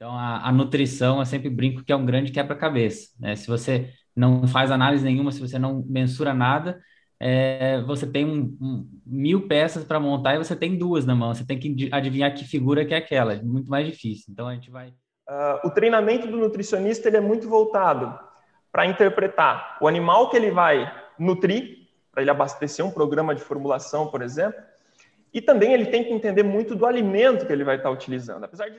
Então, a, a nutrição, eu sempre brinco que é um grande quebra-cabeça. Né? Se você não faz análise nenhuma, se você não mensura nada, é, você tem um, um, mil peças para montar e você tem duas na mão. Você tem que adivinhar que figura que é aquela. É muito mais difícil. Então, a gente vai... Uh, o treinamento do nutricionista ele é muito voltado para interpretar o animal que ele vai nutrir, para ele abastecer um programa de formulação, por exemplo, e também ele tem que entender muito do alimento que ele vai estar utilizando. Apesar de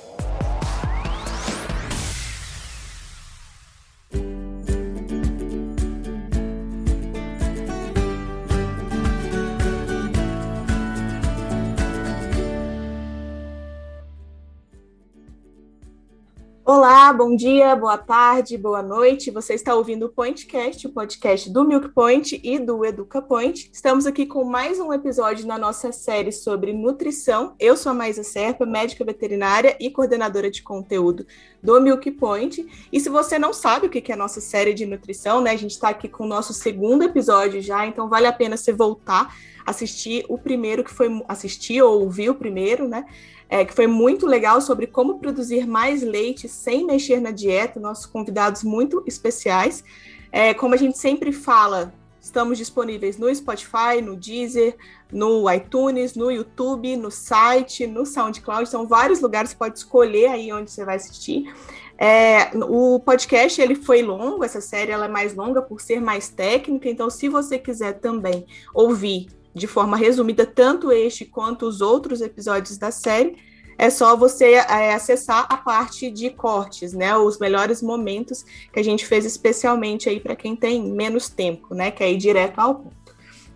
Bom dia, boa tarde, boa noite. Você está ouvindo o Pointcast, o podcast do Milk Point e do Educa Point. Estamos aqui com mais um episódio na nossa série sobre nutrição. Eu sou a Maísa Serpa, médica veterinária e coordenadora de conteúdo do Milk Point. E se você não sabe o que é a nossa série de nutrição, né? A gente está aqui com o nosso segundo episódio já, então vale a pena você voltar, assistir o primeiro que foi assistir ou ouvir o primeiro, né? É, que foi muito legal sobre como produzir mais leite sem mexer na dieta, nossos convidados muito especiais. É, como a gente sempre fala, estamos disponíveis no Spotify, no Deezer, no iTunes, no YouTube, no site, no SoundCloud, são vários lugares, pode escolher aí onde você vai assistir. É, o podcast ele foi longo, essa série ela é mais longa por ser mais técnica, então se você quiser também ouvir de forma resumida tanto este quanto os outros episódios da série, é só você é, acessar a parte de cortes, né? Os melhores momentos que a gente fez especialmente aí para quem tem menos tempo, né? Que é ir direto ao ponto.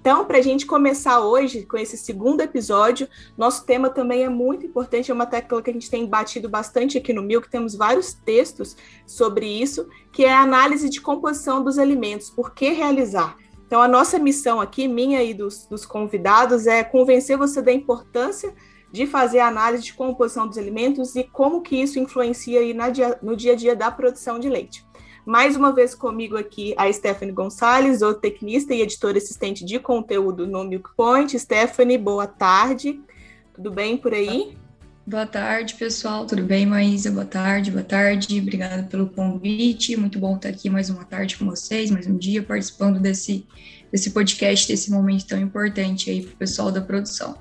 Então, para a gente começar hoje com esse segundo episódio, nosso tema também é muito importante, é uma tecla que a gente tem batido bastante aqui no Milk, temos vários textos sobre isso, que é a análise de composição dos alimentos, por que realizar? Então, a nossa missão aqui, minha e dos, dos convidados, é convencer você da importância de fazer a análise de composição dos alimentos e como que isso influencia aí dia, no dia a dia da produção de leite. Mais uma vez comigo aqui a Stephanie Gonçalves, zootecnista e editora assistente de conteúdo no Milk Point. Stephanie, boa tarde. Tudo bem por aí? Boa tarde, pessoal. Tudo bem, Maísa? Boa tarde, boa tarde. Obrigada pelo convite. Muito bom estar aqui mais uma tarde com vocês, mais um dia participando desse, desse podcast, desse momento tão importante aí para o pessoal da produção.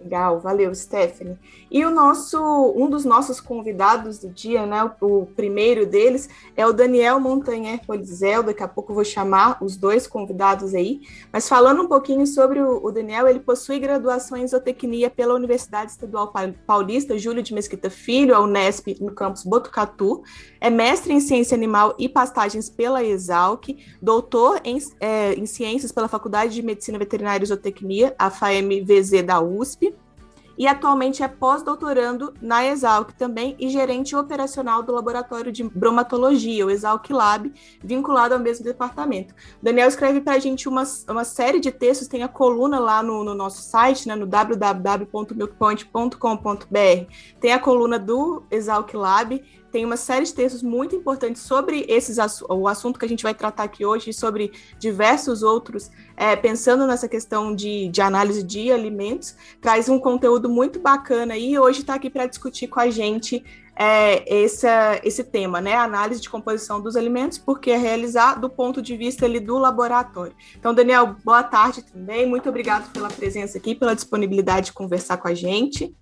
Legal, valeu, Stephanie. E o nosso, um dos nossos convidados do dia, né, o, o primeiro deles, é o Daniel Montanher Polizel. Daqui a pouco vou chamar os dois convidados aí. Mas falando um pouquinho sobre o, o Daniel, ele possui graduação em zootecnia pela Universidade Estadual Paulista Júlio de Mesquita Filho, a Unesp, no campus Botucatu. É mestre em ciência animal e pastagens pela Exalc, doutor em, é, em ciências pela Faculdade de Medicina Veterinária e Zootecnia, a FAMVZ da USP e atualmente é pós-doutorando na Exalc também e gerente operacional do Laboratório de Bromatologia, o Exalc Lab, vinculado ao mesmo departamento. Daniel escreve para a gente uma, uma série de textos, tem a coluna lá no, no nosso site, né, no www.milkpoint.com.br, tem a coluna do Exalc Lab, tem uma série de textos muito importantes sobre esses o assunto que a gente vai tratar aqui hoje, sobre diversos outros, é, pensando nessa questão de, de análise de alimentos, traz um conteúdo muito bacana e hoje está aqui para discutir com a gente é, esse tema, né? Análise de composição dos alimentos, porque é realizar do ponto de vista ali, do laboratório. Então, Daniel, boa tarde também. Muito obrigado pela presença aqui, pela disponibilidade de conversar com a gente.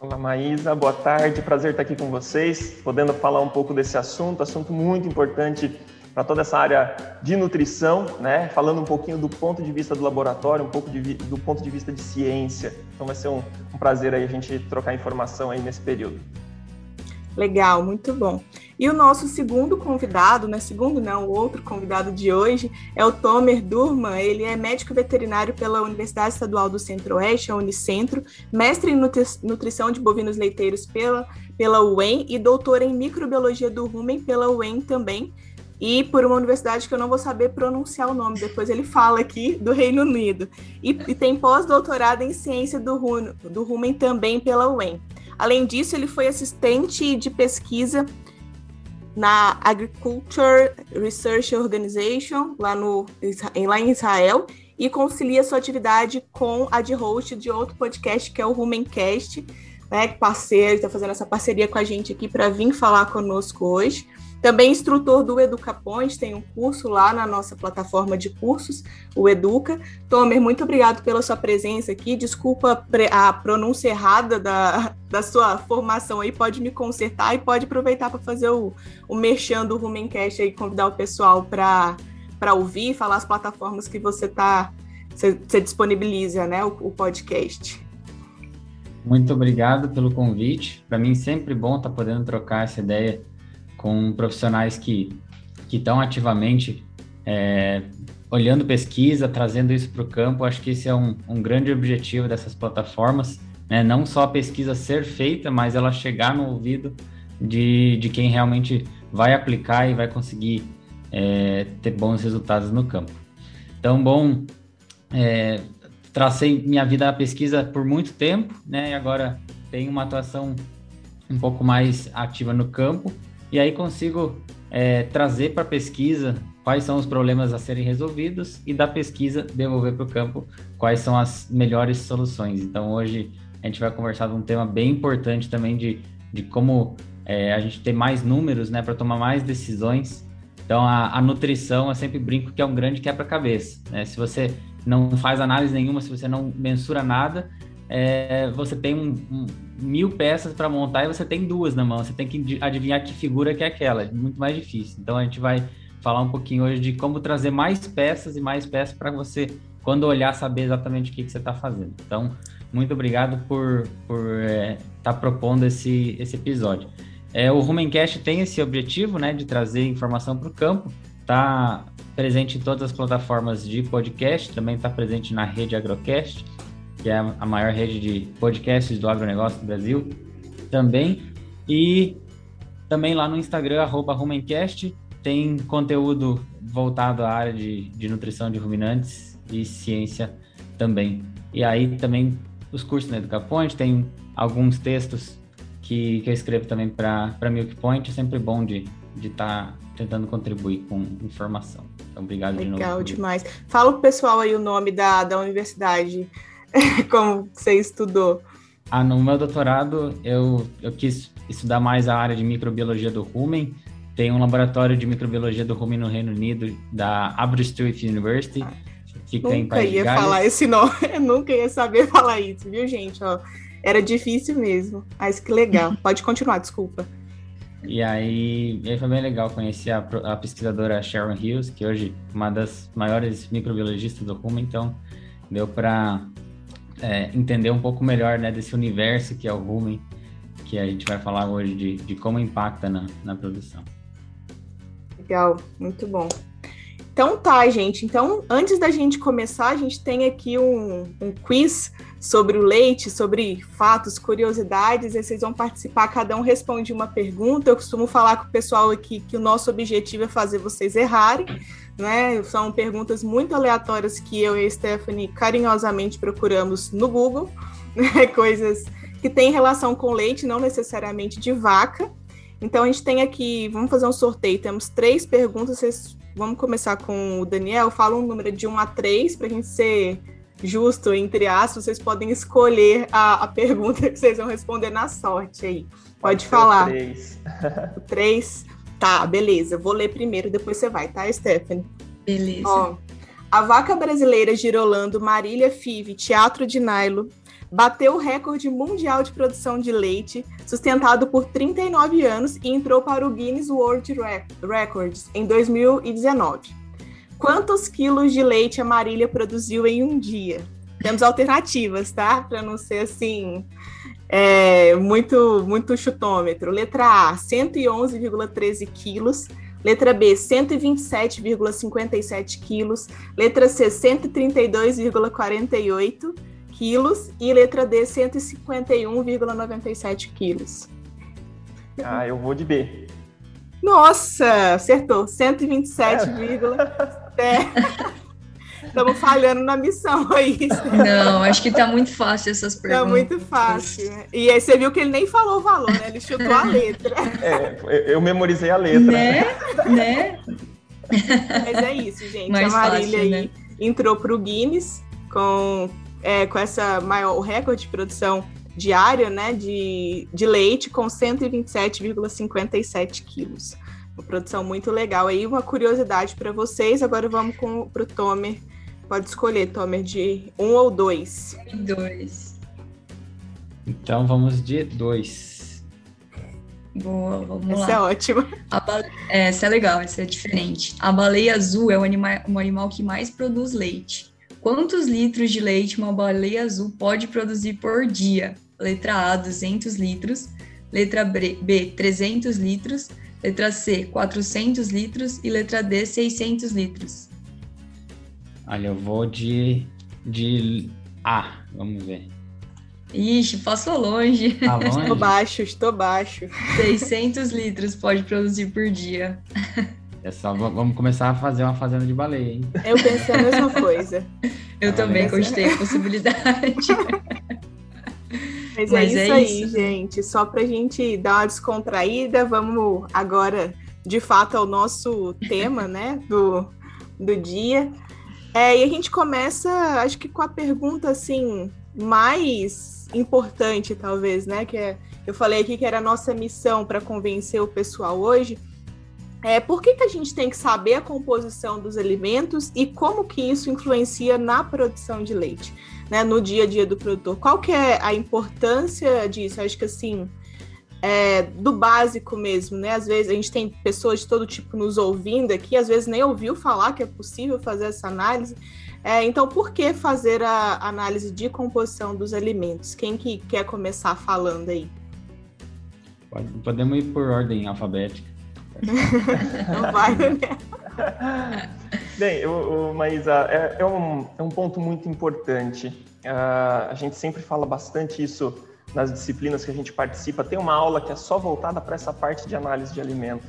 Olá, Maísa, boa tarde, prazer estar aqui com vocês, podendo falar um pouco desse assunto, assunto muito importante para toda essa área de nutrição, né? Falando um pouquinho do ponto de vista do laboratório, um pouco de, do ponto de vista de ciência. Então vai ser um, um prazer aí a gente trocar informação aí nesse período. Legal, muito bom. E o nosso segundo convidado, né? Segundo não, o outro convidado de hoje é o Tomer Durman. Ele é médico veterinário pela Universidade Estadual do Centro-Oeste, a Unicentro, mestre em nutri nutrição de bovinos leiteiros pela, pela UEM e doutor em microbiologia do rumen pela UEM também. E por uma universidade que eu não vou saber pronunciar o nome, depois ele fala aqui, do Reino Unido. E, e tem pós-doutorado em ciência do, do rumen também pela UEM. Além disso, ele foi assistente de pesquisa na Agriculture Research Organization, lá, no, lá em Israel, e concilia sua atividade com a de host de outro podcast, que é o Rumencast, né, parceiro, está fazendo essa parceria com a gente aqui para vir falar conosco hoje. Também instrutor do EducaPoint, tem um curso lá na nossa plataforma de cursos, o Educa. Tomer, muito obrigado pela sua presença aqui. Desculpa a pronúncia errada da, da sua formação aí, pode me consertar e pode aproveitar para fazer o, o merchan do Rumencast aí, convidar o pessoal para ouvir, falar as plataformas que você tá, você, você disponibiliza, né, o, o podcast. Muito obrigado pelo convite. Para mim sempre bom estar tá podendo trocar essa ideia com profissionais que estão ativamente é, olhando pesquisa, trazendo isso para o campo. Acho que esse é um, um grande objetivo dessas plataformas, né? não só a pesquisa ser feita, mas ela chegar no ouvido de, de quem realmente vai aplicar e vai conseguir é, ter bons resultados no campo. Então, bom, é, tracei minha vida à pesquisa por muito tempo, né? E agora tenho uma atuação um pouco mais ativa no campo e aí consigo é, trazer para a pesquisa quais são os problemas a serem resolvidos e da pesquisa devolver para o campo quais são as melhores soluções. Então hoje a gente vai conversar de um tema bem importante também de, de como é, a gente ter mais números né, para tomar mais decisões. Então a, a, nutrição, eu sempre brinco que é um grande quebra-cabeça. Né? Se você não faz análise nenhuma, se você não mensura nada, é, você tem um, um, mil peças para montar e você tem duas na mão. Você tem que adivinhar que figura que é aquela. É muito mais difícil. Então a gente vai falar um pouquinho hoje de como trazer mais peças e mais peças para você, quando olhar, saber exatamente o que, que você está fazendo. Então, muito obrigado por estar por, é, tá propondo esse, esse episódio. É, o Rumencast tem esse objetivo né, de trazer informação para o campo. Está presente em todas as plataformas de podcast, também está presente na rede Agrocast que é a maior rede de podcasts do agronegócio do Brasil, também. E também lá no Instagram, arroba Rumencast, tem conteúdo voltado à área de, de nutrição de ruminantes e ciência também. E aí também os cursos na EducaPoint, tem alguns textos que, que eu escrevo também para Milk Point, é sempre bom de estar de tá tentando contribuir com informação. Então, obrigado Legal de novo. Legal demais. Fala pro pessoal aí o nome da, da universidade como você estudou? Ah, no meu doutorado eu, eu quis estudar mais a área de microbiologia do rumen. Tem um laboratório de microbiologia do rumen no Reino Unido, da Aberystwyth University. Fica nunca ia falar esse nome, eu nunca ia saber falar isso, viu, gente? Ó, era difícil mesmo, mas que legal. Pode continuar, desculpa. E aí, e aí foi bem legal conhecer a, a pesquisadora Sharon Hughes, que hoje é uma das maiores microbiologistas do rumen, então deu para é, entender um pouco melhor né, desse universo que é o rumen, que a gente vai falar hoje de, de como impacta na, na produção. Legal, muito bom. Então tá, gente. Então, antes da gente começar, a gente tem aqui um, um quiz sobre o leite, sobre fatos, curiosidades, e vocês vão participar, cada um responde uma pergunta. Eu costumo falar com o pessoal aqui que o nosso objetivo é fazer vocês errarem né? São perguntas muito aleatórias que eu e a Stephanie carinhosamente procuramos no Google, né? coisas que têm relação com leite, não necessariamente de vaca. Então a gente tem aqui, vamos fazer um sorteio, temos três perguntas, vocês, vamos começar com o Daniel, fala um número de 1 a 3 para a gente ser justo, entre aspas, vocês podem escolher a, a, pergunta que vocês vão responder na sorte aí. Pode, Pode falar. Três. três. Tá, beleza. Vou ler primeiro, depois você vai, tá, Stephanie? Beleza. Ó, a vaca brasileira girolando Marília Five Teatro de Nailo bateu o recorde mundial de produção de leite, sustentado por 39 anos e entrou para o Guinness World Records em 2019. Quantos quilos de leite a Marília produziu em um dia? Temos alternativas, tá? Para não ser assim é, muito, muito chutômetro. Letra A, 111,13 quilos. Letra B, 127,57 quilos. Letra C, 132,48 quilos. E letra D, 151,97 quilos. Ah, eu vou de B. Nossa, acertou. 127, é. Estamos falhando na missão aí. Não, acho que tá muito fácil essas perguntas. Tá muito fácil. E aí você viu que ele nem falou o valor, né? Ele chutou a letra. É, eu memorizei a letra. Né? Né? Mas é isso, gente. Mais a Marília fácil, né? aí entrou para o Guinness com, é, com essa maior o recorde de produção diária né, de, de leite com 127,57 quilos. Uma produção muito legal. Aí uma curiosidade para vocês. Agora vamos para o Tomer. Pode escolher, Tomer, de um ou dois. Dois. Então vamos de dois. Boa, vamos essa lá. Essa é ótima. Bale... Essa é legal, essa é diferente. A baleia azul é o animal, o animal que mais produz leite. Quantos litros de leite uma baleia azul pode produzir por dia? Letra A, 200 litros. Letra B, 300 litros. Letra C, 400 litros. E letra D, 600 litros. Olha, eu vou de, de A. Vamos ver. Ixi, passou longe. Tá longe? Estou baixo, estou baixo. 600 litros pode produzir por dia. É só, vamos começar a fazer uma fazenda de baleia, hein? Eu pensei a mesma coisa. Eu tá também gostei da possibilidade. Mas, Mas é, é, isso aí, gente. Só para a gente dar uma descontraída, vamos agora, de fato, ao nosso tema, né, do, do dia. É, e a gente começa, acho que com a pergunta, assim, mais importante, talvez, né, que é, eu falei aqui que era a nossa missão para convencer o pessoal hoje. É, por que, que a gente tem que saber a composição dos alimentos e como que isso influencia na produção de leite? né, no dia a dia do produtor. Qual que é a importância disso? acho que assim, é, do básico mesmo, né? Às vezes a gente tem pessoas de todo tipo nos ouvindo aqui, às vezes nem ouviu falar que é possível fazer essa análise. É, então, por que fazer a análise de composição dos alimentos? Quem que quer começar falando aí? Podemos ir por ordem alfabética. Não vai, né? Bem, o, o Maísa, é, é, um, é um ponto muito importante. Uh, a gente sempre fala bastante isso nas disciplinas que a gente participa. Tem uma aula que é só voltada para essa parte de análise de alimento.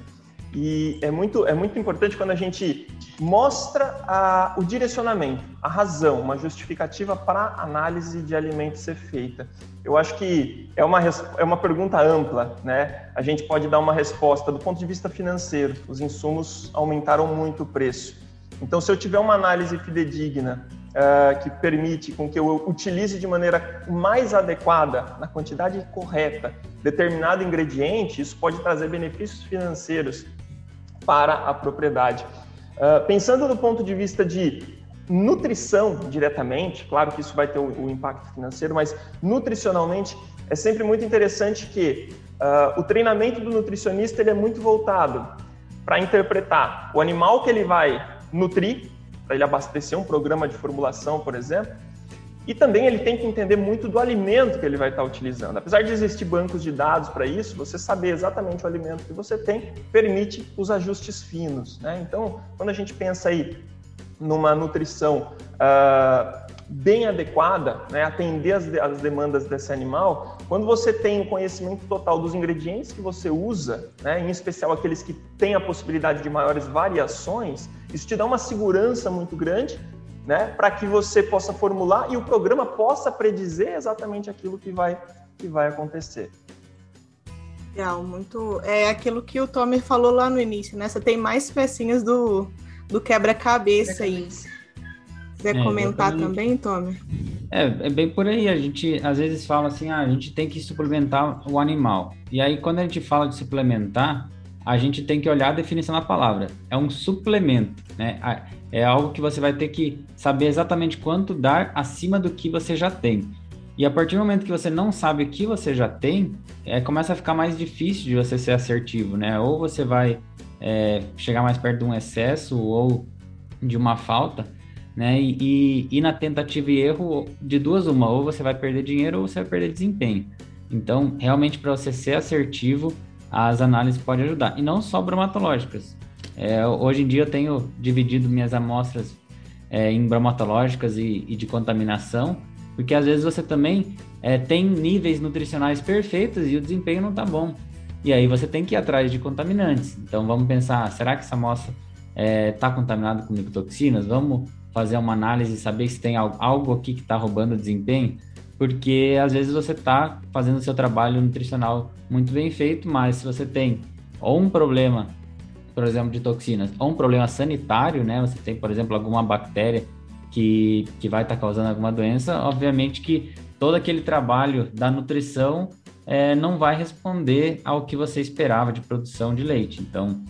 E é muito, é muito importante quando a gente mostra a, o direcionamento, a razão, uma justificativa para a análise de alimento ser feita. Eu acho que é uma, é uma pergunta ampla, né? A gente pode dar uma resposta do ponto de vista financeiro. Os insumos aumentaram muito o preço. Então, se eu tiver uma análise fidedigna uh, que permite com que eu utilize de maneira mais adequada, na quantidade correta, determinado ingrediente, isso pode trazer benefícios financeiros para a propriedade. Uh, pensando do ponto de vista de nutrição diretamente, claro que isso vai ter o, o impacto financeiro, mas nutricionalmente é sempre muito interessante que uh, o treinamento do nutricionista ele é muito voltado para interpretar o animal que ele vai nutrir, para ele abastecer um programa de formulação, por exemplo, e também ele tem que entender muito do alimento que ele vai estar utilizando. Apesar de existir bancos de dados para isso, você saber exatamente o alimento que você tem permite os ajustes finos. Né? Então, quando a gente pensa aí numa nutrição uh, bem adequada, né, atender as, as, demandas desse animal, quando você tem o conhecimento total dos ingredientes que você usa, né, em especial aqueles que têm a possibilidade de maiores variações, isso te dá uma segurança muito grande né, para que você possa formular e o programa possa predizer exatamente aquilo que vai, que vai acontecer. Legal, muito. É aquilo que o Tomer falou lá no início, né? Você tem mais pecinhas do, do quebra-cabeça aí. Quiser é, comentar também, Tomer? É, é bem por aí. A gente às vezes fala assim, ah, a gente tem que suplementar o animal. E aí, quando a gente fala de suplementar, a gente tem que olhar a definição da palavra. É um suplemento, né? É algo que você vai ter que saber exatamente quanto dar acima do que você já tem. E a partir do momento que você não sabe o que você já tem, é, começa a ficar mais difícil de você ser assertivo, né? Ou você vai é, chegar mais perto de um excesso ou de uma falta, né? E, e, e, na tentativa e erro, de duas uma, ou você vai perder dinheiro ou você vai perder desempenho. Então, realmente, para você ser assertivo, as análises podem ajudar. E não só bromatológicas. É, hoje em dia eu tenho dividido minhas amostras é, em bromatológicas e, e, de contaminação, porque às vezes você também é, tem níveis nutricionais perfeitos e o desempenho não está bom. E aí você tem que ir atrás de contaminantes. Então vamos pensar, será que essa amostra está é, contaminada com micotoxinas? Vamos fazer uma análise saber se tem algo aqui que está roubando desempenho, porque às vezes você está fazendo o seu trabalho nutricional muito bem feito, mas se você tem ou um problema, por exemplo, de toxinas, ou um problema sanitário, né? Você tem, por exemplo, alguma bactéria que, que vai estar tá causando alguma doença, obviamente que todo aquele trabalho da nutrição é, não vai responder ao que você esperava de produção de leite. Então,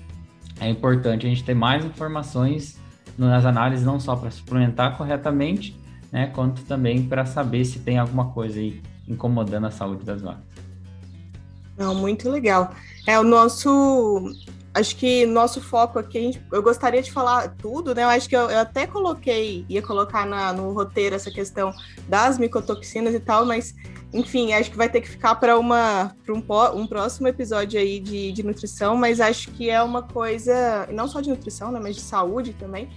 é importante a gente ter mais informações nas análises, não só para suplementar corretamente, né, quanto também para saber se tem alguma coisa aí incomodando a saúde das vacas. Não, muito legal. É o nosso, acho que nosso foco aqui, gente, eu gostaria de falar tudo, né? Eu acho que eu, eu até coloquei, ia colocar na, no roteiro essa questão das micotoxinas e tal, mas enfim, acho que vai ter que ficar para uma um, um próximo episódio aí de, de nutrição, mas acho que é uma coisa, não só de nutrição, né, mas de saúde também.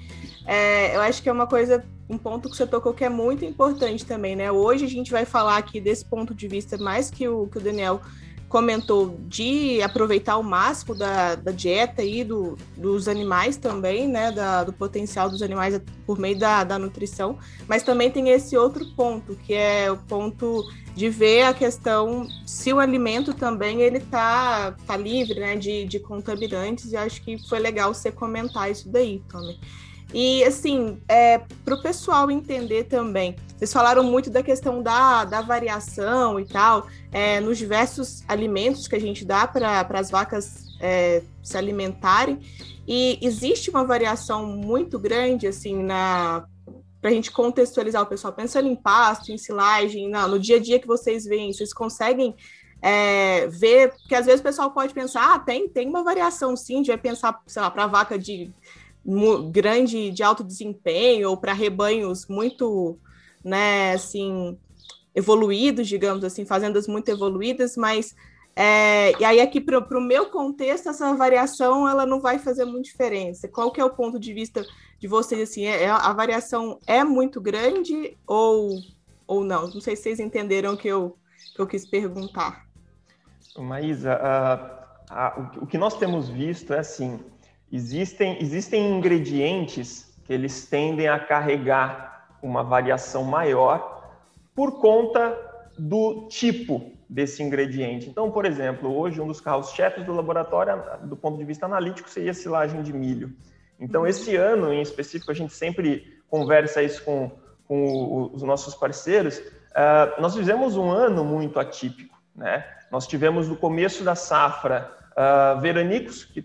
É, eu acho que é uma coisa, um ponto que você tocou que é muito importante também, né? Hoje a gente vai falar aqui desse ponto de vista mais que o, que o Daniel comentou de aproveitar o máximo da, da dieta e do, dos animais também, né, da, do potencial dos animais por meio da, da nutrição, mas também tem esse outro ponto, que é o ponto de ver a questão se o alimento também ele tá, tá livre, né, de, de contaminantes, e acho que foi legal você comentar isso daí, Tommy. E, assim, é, para o pessoal entender também, vocês falaram muito da questão da, da variação e tal, é, nos diversos alimentos que a gente dá para as vacas é, se alimentarem, e existe uma variação muito grande, assim, na para a gente contextualizar o pessoal, pensando em pasto, em silagem, não, no dia a dia que vocês veem, vocês conseguem é, ver, porque às vezes o pessoal pode pensar, ah, tem, tem uma variação sim, a gente vai pensar, sei lá, para vaca de grande de alto desempenho ou para rebanhos muito, né, assim, evoluídos, digamos assim, fazendas muito evoluídas, mas é, e aí aqui para o meu contexto essa variação ela não vai fazer muita diferença. Qual que é o ponto de vista de vocês assim? É, é a variação é muito grande ou ou não? Não sei se vocês entenderam que eu que eu quis perguntar. Maísa, uh, o que nós temos visto é assim, Existem, existem ingredientes que eles tendem a carregar uma variação maior por conta do tipo desse ingrediente. Então, por exemplo, hoje um dos carros-chefes do laboratório, do ponto de vista analítico, seria a silagem de milho. Então, esse ano em específico, a gente sempre conversa isso com, com os nossos parceiros. Uh, nós fizemos um ano muito atípico. Né? Nós tivemos no começo da safra uh, veranicos que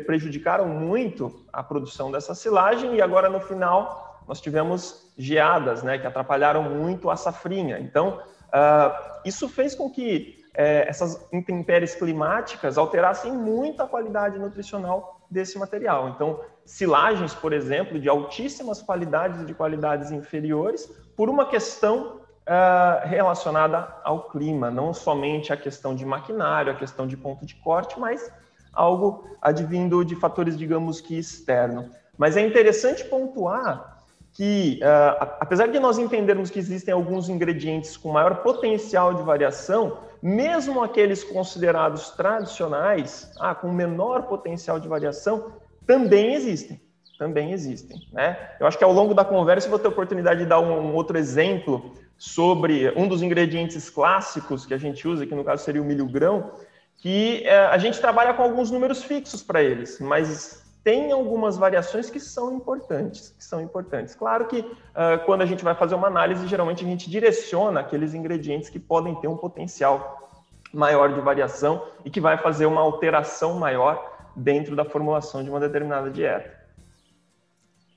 prejudicaram muito a produção dessa silagem e agora no final nós tivemos geadas, né, que atrapalharam muito a safrinha. Então, uh, isso fez com que eh, essas intempéries climáticas alterassem muito a qualidade nutricional desse material. Então, silagens, por exemplo, de altíssimas qualidades e de qualidades inferiores, por uma questão uh, relacionada ao clima, não somente a questão de maquinário, a questão de ponto de corte, mas algo advindo de fatores, digamos que externo. Mas é interessante pontuar que, uh, apesar de nós entendermos que existem alguns ingredientes com maior potencial de variação, mesmo aqueles considerados tradicionais, ah, com menor potencial de variação, também existem. Também existem. Né? Eu acho que ao longo da conversa eu vou ter oportunidade de dar um, um outro exemplo sobre um dos ingredientes clássicos que a gente usa, que no caso seria o milho grão, que é, a gente trabalha com alguns números fixos para eles, mas tem algumas variações que são importantes, que são importantes. Claro que uh, quando a gente vai fazer uma análise, geralmente a gente direciona aqueles ingredientes que podem ter um potencial maior de variação e que vai fazer uma alteração maior dentro da formulação de uma determinada dieta.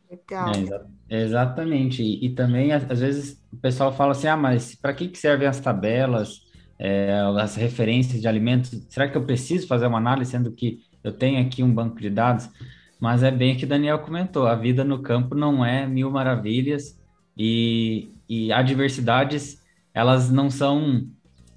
Legal. É, exatamente. E, e, também, às, vezes, o pessoal fala assim: ah, mas para que, que servem as tabelas, é, as referências de alimentos? Será que eu preciso fazer uma análise, sendo que eu tenho aqui um banco de dados? Mas é bem que o Daniel comentou: a vida no campo não é mil maravilhas e, e adversidades, elas não são.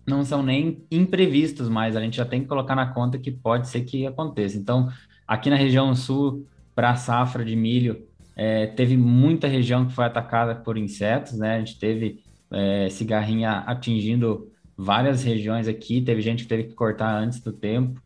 Não são nem imprevistos mais, a gente já tem que colocar na conta que pode ser que aconteça. Então, aqui na região sul, para a safra de milho, é, teve muita região que foi atacada por insetos, né? A gente teve é, cigarrinha atingindo várias regiões aqui. Teve gente que teve que cortar antes do tempo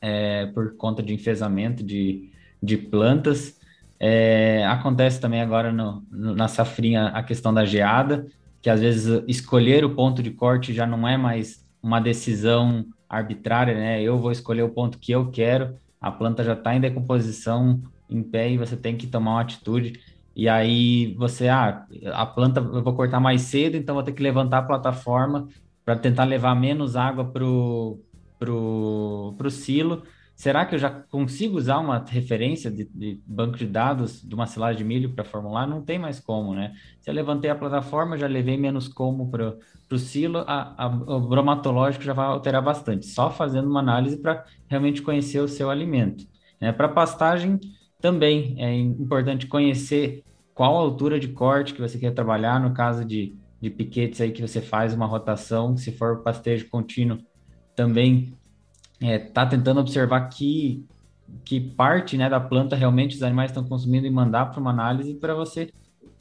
é, por conta de enfesamento de, de plantas. É, acontece também agora no, no, na safrinha a questão da geada, que às vezes escolher o ponto de corte já não é mais uma decisão arbitrária, né? Eu vou escolher o ponto que eu quero, a planta já está em decomposição, em pé, e você tem que tomar uma atitude. E aí você, ah, a planta eu vou cortar mais cedo, então vou ter que levantar a plataforma para tentar levar menos água para o pro, pro silo Será que eu já consigo usar uma referência de, de banco de dados de uma silagem de milho para formular? Não tem mais como, né? Se eu levantei a plataforma, já levei menos como para o silo, a, a, o bromatológico já vai alterar bastante, só fazendo uma análise para realmente conhecer o seu alimento. Né? Para pastagem, também é importante conhecer qual a altura de corte que você quer trabalhar, no caso de, de piquetes aí que você faz uma rotação, se for pastejo contínuo, também é, tá tentando observar que, que parte né, da planta realmente os animais estão consumindo e mandar para uma análise para você,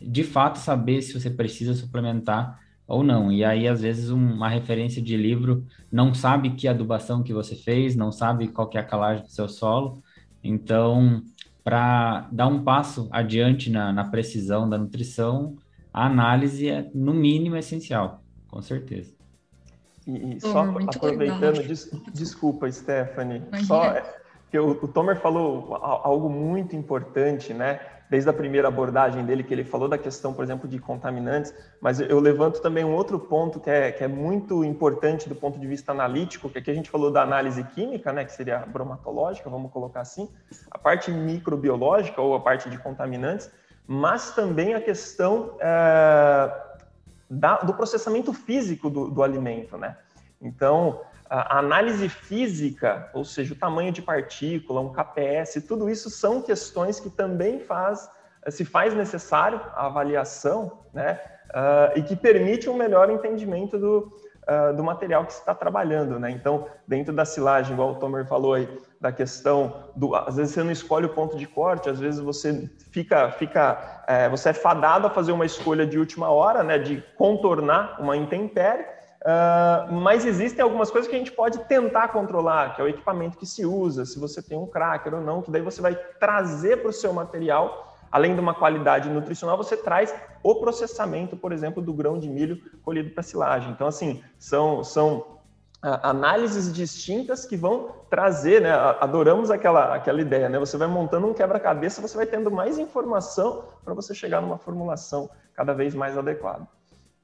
de fato, saber se você precisa suplementar ou não. E aí, às vezes, um, uma referência de livro não sabe que adubação que você fez, não sabe qual que é a calagem do seu solo. Então, para dar um passo adiante na, na precisão da nutrição, a análise é, no mínimo, essencial, com certeza. E, e só aproveitando, des, desculpa, Stephanie, Imagina. só é, que o, o Tomer falou algo muito importante, né? Desde a primeira abordagem dele, que ele falou da questão, por exemplo, de contaminantes, mas eu levanto também um outro ponto que é, que é muito importante do ponto de vista analítico, que aqui a gente falou da análise química, né, que seria bromatológica, vamos colocar assim, a parte microbiológica ou a parte de contaminantes, mas também a questão é, da, do processamento físico do, do alimento, né? Então, a análise física, ou seja, o tamanho de partícula, um KPS, tudo isso são questões que também faz, se faz necessário a avaliação, né? Uh, e que permite um melhor entendimento do, uh, do material que se está trabalhando, né? Então, dentro da silagem, igual o Tomer falou aí, da questão do, às vezes você não escolhe o ponto de corte, às vezes você fica, fica, é, você é fadado a fazer uma escolha de última hora, né? De contornar uma intempérie, uh, mas existem algumas coisas que a gente pode tentar controlar, que é o equipamento que se usa, se você tem um cracker ou não, que daí você vai trazer para o seu material além de uma qualidade nutricional, você traz o processamento, por exemplo, do grão de milho colhido para silagem. Então, assim, são, são ah, análises distintas que vão trazer, né? Adoramos aquela, aquela ideia, né? Você vai montando um quebra-cabeça, você vai tendo mais informação para você chegar numa formulação cada vez mais adequada.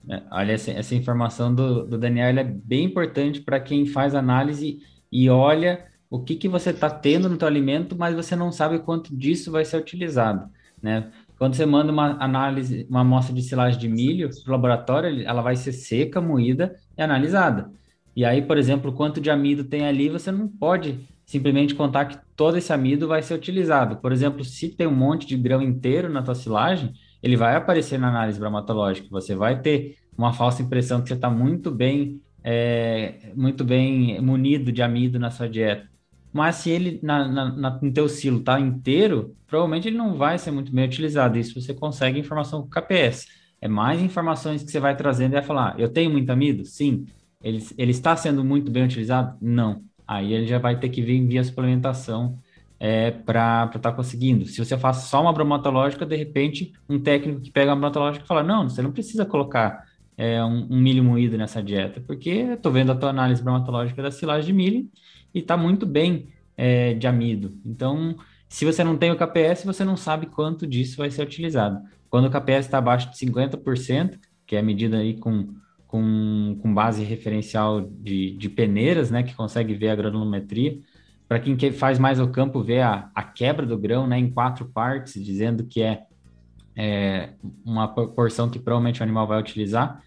É, olha, essa, essa, informação do, do Daniel é bem importante para quem faz análise e olha o que, que você está tendo no teu alimento, mas você não sabe quanto disso vai ser utilizado né? Quando você manda uma análise, uma amostra de silagem de milho para o laboratório, ela vai ser seca, moída e analisada. E aí, por exemplo, quanto de amido tem ali, você não pode simplesmente contar que todo esse amido vai ser utilizado. Por exemplo, se tem um monte de grão inteiro na tua silagem, ele vai aparecer na análise bromatológica. Você vai ter uma falsa impressão que você está muito bem, é, muito bem munido de amido na sua dieta. Mas se ele na, na, na, no teu silo tá inteiro, provavelmente ele não vai ser muito bem utilizado. Isso você consegue informação com KPS. É mais informações que você vai trazendo e vai falar, eu tenho muito amido? Sim. Ele, ele está sendo muito bem utilizado? Não. Aí ele já vai ter que vir via suplementação é, para estar tá conseguindo. Se você faz só uma bromatológica, de repente, um técnico que pega a bromatológica fala, não, você não precisa colocar é, um, um milho moído nessa dieta, porque eu estou vendo a tua análise bromatológica da silagem de milho e está muito bem é, de amido. Então, se você não tem o KPS, você não sabe quanto disso vai ser utilizado. Quando o KPS está abaixo de 50%, que é a medida aí com, com, com base referencial de, de peneiras, né, que consegue ver a granulometria, para quem faz mais o campo, ver a, a quebra do grão né, em quatro partes, dizendo que é, é uma porção que provavelmente o animal vai utilizar.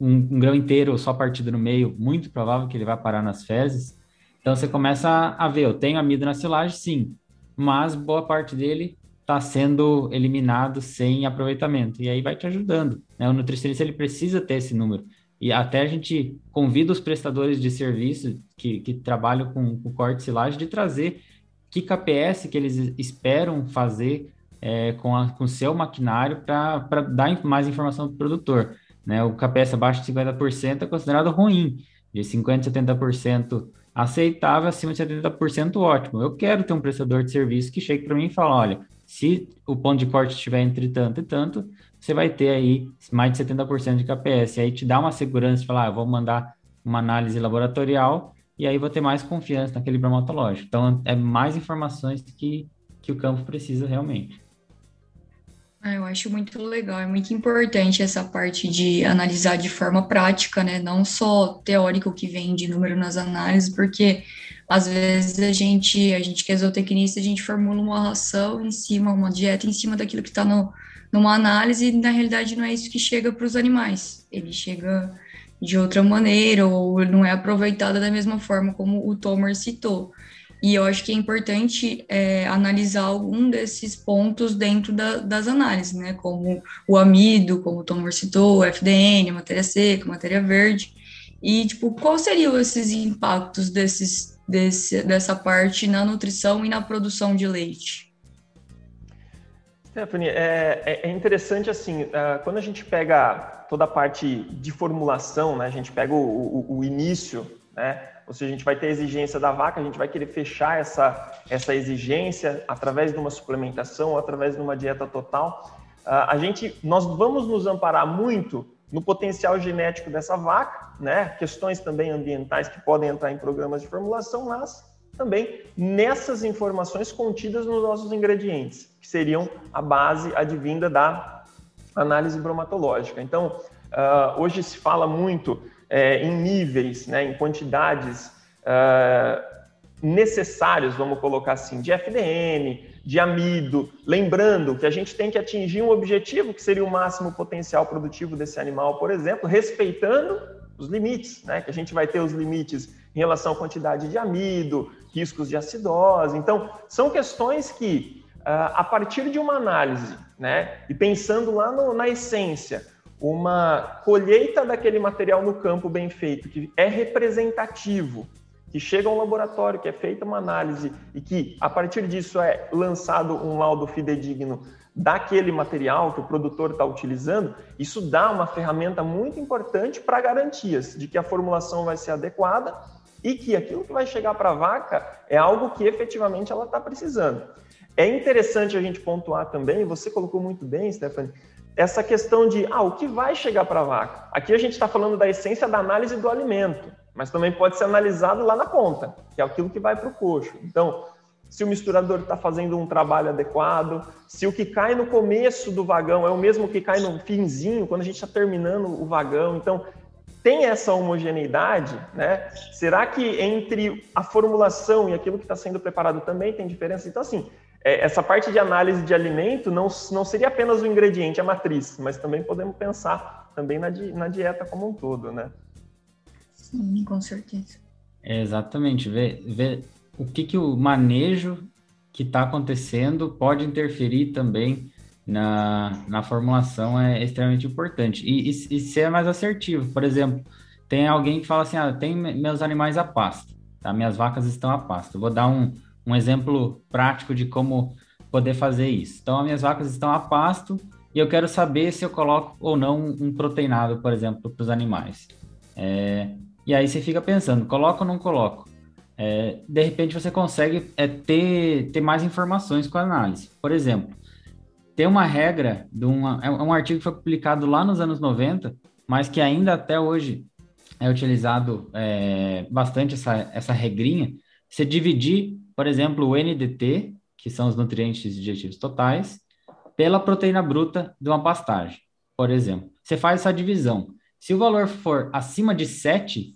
Um, um grão inteiro só partido no meio, muito provável que ele vai parar nas fezes. Então você começa a ver, eu tenho amido na silagem, sim, mas boa parte dele está sendo eliminado sem aproveitamento. E aí vai te ajudando. Né? O nutricionista ele precisa ter esse número. E até a gente convida os prestadores de serviço que, que trabalham com, com corte de silagem de trazer que KPS que eles esperam fazer é, com o seu maquinário para dar mais informação para o produtor. Né? O KPS abaixo de 50% é considerado ruim, de 50% a 70% aceitável, acima de 70% ótimo. Eu quero ter um prestador de serviço que chegue para mim e fale, olha, Se o ponto de corte estiver entre tanto e tanto, você vai ter aí mais de 70% de KPS. Aí te dá uma segurança de falar, ah, vou mandar uma análise laboratorial e aí vou ter mais confiança naquele bromatológico. Então, é mais informações que, que o campo precisa realmente. Ah, eu acho muito legal, é muito importante essa parte de analisar de forma prática, né? Não só teórico que vem de número nas análises, porque às vezes a gente, a gente que é zootecnista, a gente formula uma ração em cima, uma dieta em cima daquilo que está numa análise, na realidade não é isso que chega para os animais. Ele chega de outra maneira, ou não é aproveitada da mesma forma como o Tomer citou. E eu acho que é importante é, analisar algum desses pontos dentro da, das análises, né? Como o amido, como o Tom citou, o FDN, matéria seca, matéria verde. E, tipo, quais seriam esses impactos desses, desse, dessa parte na nutrição e na produção de leite? Stephanie, é, é, é interessante assim, uh, quando a gente pega toda a parte de formulação, né? A gente pega o, o, o início, né? ou seja, a gente vai ter a exigência da vaca, a gente vai querer fechar essa, essa exigência através de uma suplementação através de uma dieta total. Uh, a gente, nós vamos nos amparar muito no potencial genético dessa vaca, né? questões também ambientais que podem entrar em programas de formulação, mas também nessas informações contidas nos nossos ingredientes, que seriam a base advinda da análise bromatológica. Então, uh, hoje se fala muito é, em níveis, né, em quantidades uh, necessários, vamos colocar assim, de FDN, de amido, lembrando que a gente tem que atingir um objetivo que seria o máximo potencial produtivo desse animal, por exemplo, respeitando os limites, né? Que a gente vai ter os limites em relação à quantidade de amido, riscos de acidose. Então, são questões que, uh, a partir de uma análise, né? E pensando lá no, na essência, uma colheita daquele material no campo bem feito, que é representativo, que chega a um laboratório, que é feita uma análise e que, a partir disso, é lançado um laudo fidedigno daquele material que o produtor está utilizando, isso dá uma ferramenta muito importante para garantias de que a formulação vai ser adequada e que aquilo que vai chegar para a vaca é algo que efetivamente ela está precisando. É interessante a gente pontuar também, você colocou muito bem, Stephanie, essa questão de ah, o que vai chegar para a vaca. Aqui a gente está falando da essência da análise do alimento, mas também pode ser analisado lá na ponta, que é aquilo que vai para o coxo. Então, se o misturador está fazendo um trabalho adequado, se o que cai no começo do vagão é o mesmo que cai no finzinho, quando a gente está terminando o vagão. Então, tem essa homogeneidade, né? Será que entre a formulação e aquilo que está sendo preparado também tem diferença? Então, assim, é, essa parte de análise de alimento não, não seria apenas o ingrediente, a matriz, mas também podemos pensar também na, na dieta como um todo, né? Sim, com certeza. É exatamente, ver, ver o que, que o manejo que está acontecendo pode interferir também na, na formulação é extremamente importante. E, e, e ser mais assertivo. Por exemplo, tem alguém que fala assim, ah, tem meus animais a pasto, tá? minhas vacas estão a pasto. Vou dar um, um exemplo prático de como poder fazer isso. Então, as minhas vacas estão a pasto e eu quero saber se eu coloco ou não um proteinado, por exemplo, para os animais. É, e aí você fica pensando, coloco ou não coloco? É, de repente você consegue é, ter, ter mais informações com a análise. Por exemplo, tem uma regra, de uma, é um artigo que foi publicado lá nos anos 90, mas que ainda até hoje é utilizado é, bastante essa, essa regrinha, você dividir por exemplo, o NDT, que são os nutrientes digestivos totais, pela proteína bruta de uma pastagem, por exemplo. Você faz essa divisão. Se o valor for acima de 7,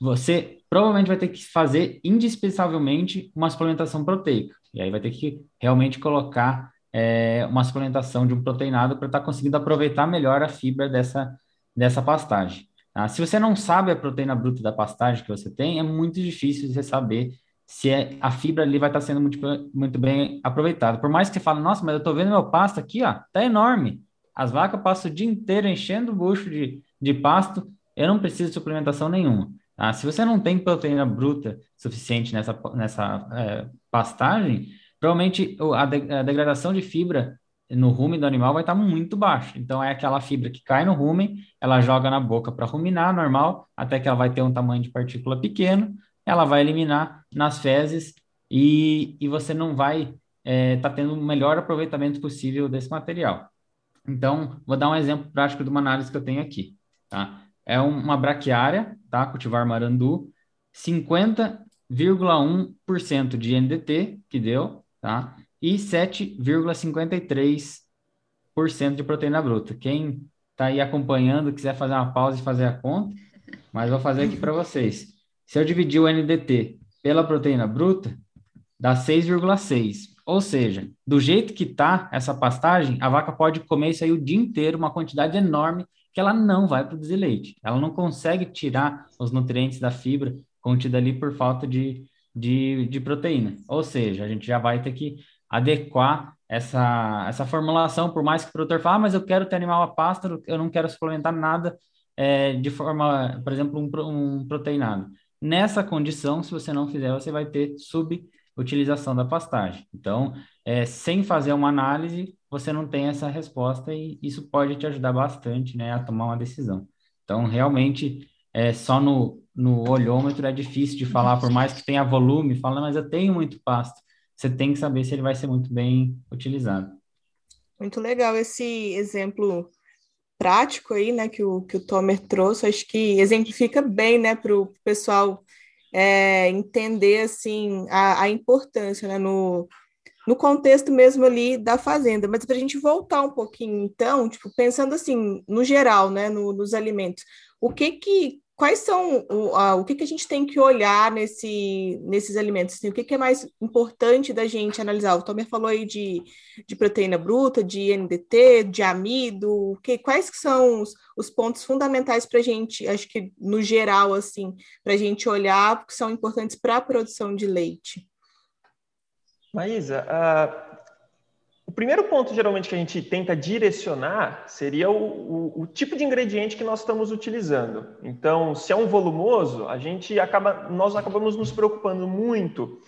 você provavelmente vai ter que fazer indispensavelmente uma suplementação proteica. E aí vai ter que realmente colocar é, uma suplementação de um proteinado para estar tá conseguindo aproveitar melhor a fibra dessa, dessa pastagem. Tá? Se você não sabe a proteína bruta da pastagem que você tem, é muito difícil você saber se é, a fibra ali vai estar sendo muito, muito bem aproveitada. Por mais que você fale, nossa, mas eu estou vendo meu pasto aqui, ó, tá enorme. As vacas passam o dia inteiro enchendo o bucho de, de pasto, eu não preciso de suplementação nenhuma. Tá? Se você não tem proteína bruta suficiente nessa, nessa é, pastagem, provavelmente a, de, a degradação de fibra no rumen do animal vai estar muito baixa. Então, é aquela fibra que cai no rumen, ela joga na boca para ruminar, normal, até que ela vai ter um tamanho de partícula pequeno, ela vai eliminar nas fezes e, e você não vai é, tá tendo o melhor aproveitamento possível desse material. Então, vou dar um exemplo prático de uma análise que eu tenho aqui. Tá? É uma braquiária, tá? cultivar marandu, 50,1% de NDT, que deu, tá? e 7,53% de proteína bruta. Quem está aí acompanhando, quiser fazer uma pausa e fazer a conta, mas vou fazer aqui para vocês. Se eu dividir o NDT pela proteína bruta, dá 6,6. Ou seja, do jeito que está essa pastagem, a vaca pode comer isso aí o dia inteiro, uma quantidade enorme, que ela não vai produzir leite. Ela não consegue tirar os nutrientes da fibra contida ali por falta de, de, de proteína. Ou seja, a gente já vai ter que adequar essa, essa formulação, por mais que o produtor fale, ah, mas eu quero ter animal a pasto, eu não quero suplementar nada é, de forma, por exemplo, um, um proteinado. Nessa condição, se você não fizer, você vai ter subutilização da pastagem. Então, é, sem fazer uma análise, você não tem essa resposta e isso pode te ajudar bastante né, a tomar uma decisão. Então, realmente, é, só no, no olhômetro é difícil de falar, por mais que tenha volume, fala, mas eu tenho muito pasto você tem que saber se ele vai ser muito bem utilizado. Muito legal esse exemplo prático aí, né, que o, que o Tomer trouxe, acho que exemplifica bem, né, para o pessoal é, entender, assim, a, a importância, né, no, no contexto mesmo ali da fazenda. Mas para a gente voltar um pouquinho, então, tipo, pensando assim, no geral, né, no, nos alimentos, o que que quais são o, o que, que a gente tem que olhar nesse, nesses alimentos? Assim, o que, que é mais importante da gente analisar? O Tomer falou aí de, de proteína bruta, de NDT, de amido, que, quais que são os, os pontos fundamentais para a gente, acho que no geral, assim, para a gente olhar, que são importantes para a produção de leite? Maísa, uh, primeiro ponto, geralmente, que a gente tenta direcionar seria o, o, o, tipo de ingrediente que nós estamos utilizando. Então, se é um volumoso, a gente acaba, nós acabamos nos preocupando muito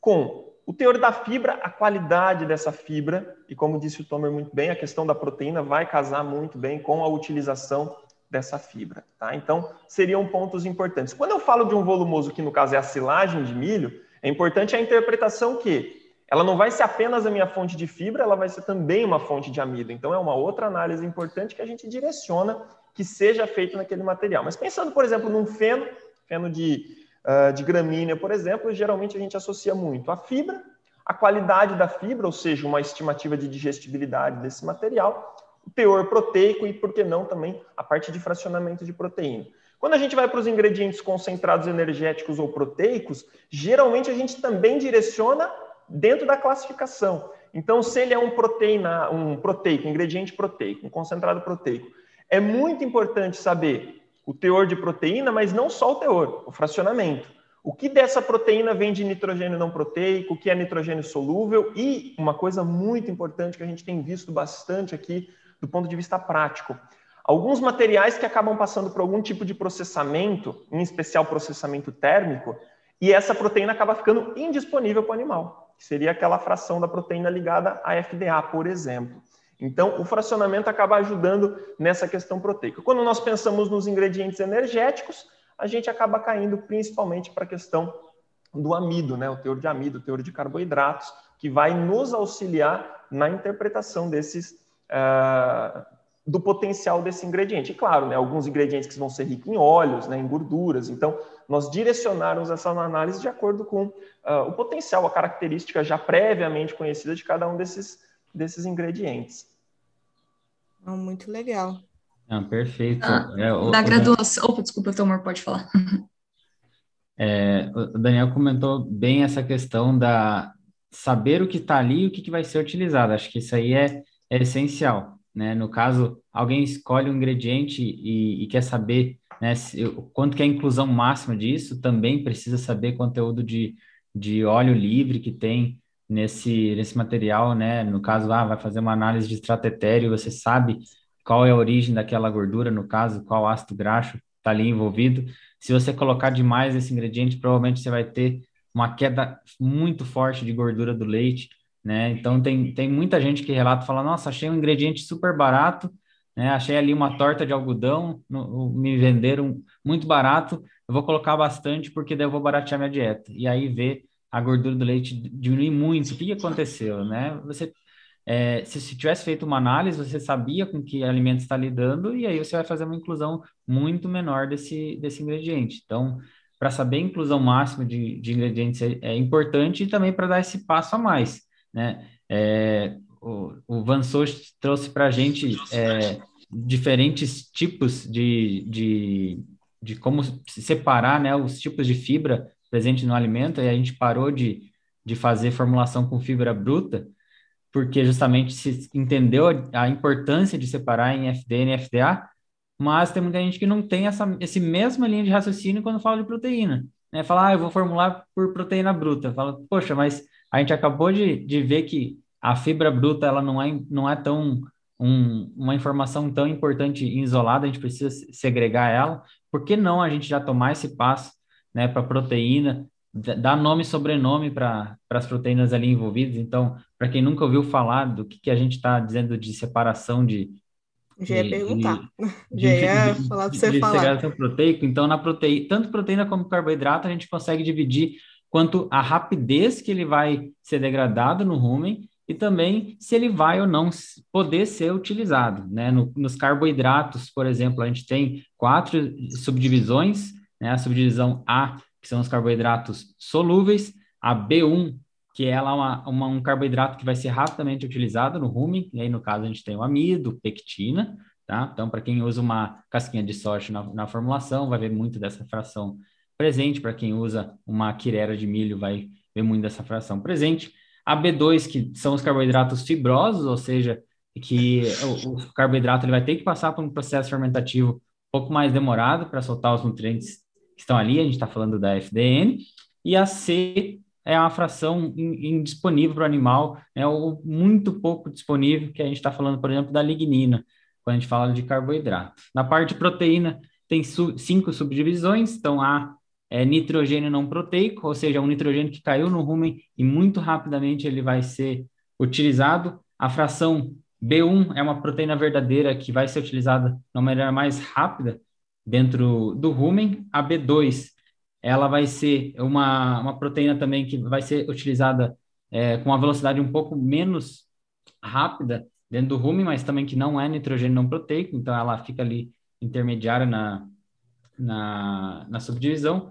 com o teor da fibra, a qualidade dessa fibra, e como disse o Tomer muito bem, a questão da proteína vai casar muito bem com a utilização dessa fibra. Tá? Então, seriam pontos importantes. Quando eu falo de um volumoso, que no caso é a silagem de milho, é importante a interpretação que ela não vai ser apenas a minha fonte de fibra, ela vai ser também uma fonte de amido. Então, é uma outra análise importante que a gente direciona que seja feito naquele material. Mas pensando, por exemplo, num feno, feno de, uh, de gramínea, por exemplo, geralmente a gente associa muito a fibra, a qualidade da fibra, ou seja, uma estimativa de digestibilidade desse material, o teor proteico e, por que não, também a parte de fracionamento de proteína. Quando a gente vai para os ingredientes concentrados energéticos ou proteicos, geralmente a gente também direciona dentro da classificação. Então, se ele é um proteína, um proteico, um ingrediente proteico, um concentrado proteico, é muito importante saber o teor de proteína, mas não só o teor, o fracionamento. O que dessa proteína vem de nitrogênio não proteico, o que é nitrogênio solúvel e uma coisa muito importante que a gente tem visto bastante aqui do ponto de vista prático. Alguns materiais que acabam passando por algum tipo de processamento, em especial processamento térmico, e essa proteína acaba ficando indisponível para o animal que seria aquela fração da proteína ligada à FDA, por exemplo. Então, o fracionamento acaba ajudando nessa questão proteica. Quando nós pensamos nos ingredientes energéticos, a gente acaba caindo principalmente para a questão do amido, né? o teor de amido, o teor de carboidratos, que vai nos auxiliar na interpretação desses, uh, do potencial desse ingrediente. E claro, né, alguns ingredientes que vão ser ricos em óleos, né, em gorduras. Então, nós direcionarmos essa análise de acordo com uh, o potencial, a característica já previamente conhecida de cada um desses, desses ingredientes. Muito legal. Ah, perfeito. Ah, é, o, da graduação. Opa, desculpa, Tomar, pode falar. É, o Daniel comentou bem essa questão da saber o que está ali e o que, que vai ser utilizado. Acho que isso aí é, é essencial. Né? No caso, alguém escolhe um ingrediente e, e quer saber né, se, quanto que é a inclusão máxima disso, também precisa saber conteúdo de, de óleo livre que tem nesse, nesse material, né? No caso, ah, vai fazer uma análise de extrato etéreo, você sabe qual é a origem daquela gordura, no caso, qual ácido graxo está ali envolvido. Se você colocar demais esse ingrediente, provavelmente você vai ter uma queda muito forte de gordura do leite, né? Então tem, tem muita gente que relata, fala, nossa, achei um ingrediente super barato, né? Achei ali uma torta de algodão, no, me venderam muito barato, eu vou colocar bastante porque daí eu vou baratear minha dieta. E aí vê a gordura do leite diminuir muito. O que, que aconteceu, né? Você, é, se, se tivesse feito uma análise, você sabia com que alimento está lidando e aí você vai fazer uma inclusão muito menor desse, desse ingrediente. Então, para saber a inclusão máxima de, de ingredientes é, é importante e também para dar esse passo a mais, né? É, o, o Van Soch trouxe para a gente é, diferentes tipos de, de, de como separar né, os tipos de fibra presente no alimento, e a gente parou de, de fazer formulação com fibra bruta, porque justamente se entendeu a, a importância de separar em FDN e FDA, mas tem muita gente que não tem essa esse mesma linha de raciocínio quando fala de proteína. Né? Fala, ah, eu vou formular por proteína bruta. Fala, poxa, mas a gente acabou de, de ver que a fibra bruta ela não é, não é tão um, uma informação tão importante e isolada, a gente precisa segregar ela. Por que não a gente já tomar esse passo né, para proteína, dar nome e sobrenome para as proteínas ali envolvidas? Então, para quem nunca ouviu falar do que, que a gente está dizendo de separação de, já ia perguntar. De, Já ia de, falar para você de falar. proteico. Então, na proteína, tanto proteína como carboidrato, a gente consegue dividir quanto a rapidez que ele vai ser degradado no rumen e também se ele vai ou não poder ser utilizado. Né? No, nos carboidratos, por exemplo, a gente tem quatro subdivisões, né? a subdivisão A, que são os carboidratos solúveis, a B1, que ela é uma, uma, um carboidrato que vai ser rapidamente utilizado no rumen, e aí no caso a gente tem o amido, pectina, tá? Então, para quem usa uma casquinha de soja na, na, formulação, vai ver muito dessa fração presente, para quem usa uma quirera de milho, vai ver muito dessa fração presente. A B2, que são os carboidratos fibrosos, ou seja, que o, o carboidrato ele vai ter que passar por um processo fermentativo um pouco mais demorado para soltar os nutrientes que estão ali, a gente está falando da FDN, e a C é uma fração indisponível para o animal, é o muito pouco disponível, que a gente está falando, por exemplo, da lignina, quando a gente fala de carboidrato. Na parte de proteína, tem su cinco subdivisões, então a é nitrogênio não proteico, ou seja, um nitrogênio que caiu no rumen e muito rapidamente ele vai ser utilizado. A fração B1 é uma proteína verdadeira que vai ser utilizada de uma maneira mais rápida dentro do rumen. A B2 ela vai ser uma, uma proteína também que vai ser utilizada é, com uma velocidade um pouco menos rápida dentro do rumen, mas também que não é nitrogênio não proteico, então ela fica ali intermediária na, na, na subdivisão.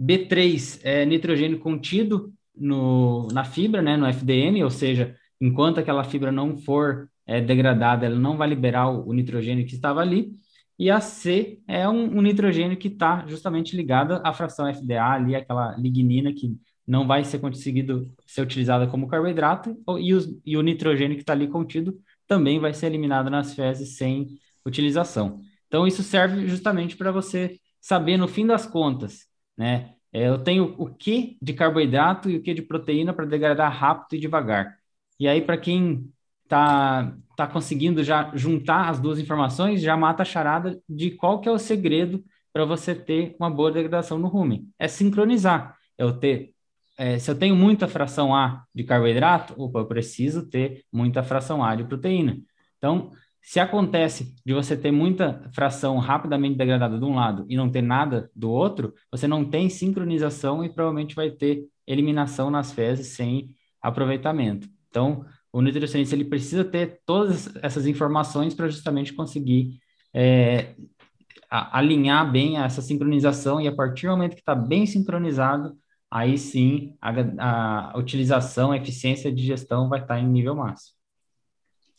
B3 é nitrogênio contido no, na fibra, né, no FDN, ou seja, enquanto aquela fibra não for é, degradada, ela não vai liberar o, o nitrogênio que estava ali. E a C é um, um nitrogênio que está justamente ligado à fração FDA, ali, aquela lignina que não vai ser conseguido ser utilizada como carboidrato, e, os, e o nitrogênio que está ali contido também vai ser eliminado nas fezes sem utilização. Então, isso serve justamente para você saber, no fim das contas, né? É, eu tenho o que de carboidrato e o que de proteína para degradar rápido e devagar. E aí, para quem tá, tá conseguindo já juntar as duas informações, já mata a charada de qual que é o segredo para você ter uma boa degradação no rumen. É sincronizar. Eu ter, é, se eu tenho muita fração A de carboidrato, opa, eu preciso ter muita fração A de proteína. Então, se acontece de você ter muita fração rapidamente degradada de um lado e não ter nada do outro, você não tem sincronização e provavelmente vai ter eliminação nas fezes sem aproveitamento. Então, o nutricionista ele precisa ter todas essas informações para justamente conseguir é, a, alinhar bem essa sincronização e a partir do momento que está bem sincronizado, aí sim a, a, utilização, a eficiência de gestão vai estar tá em nível máximo.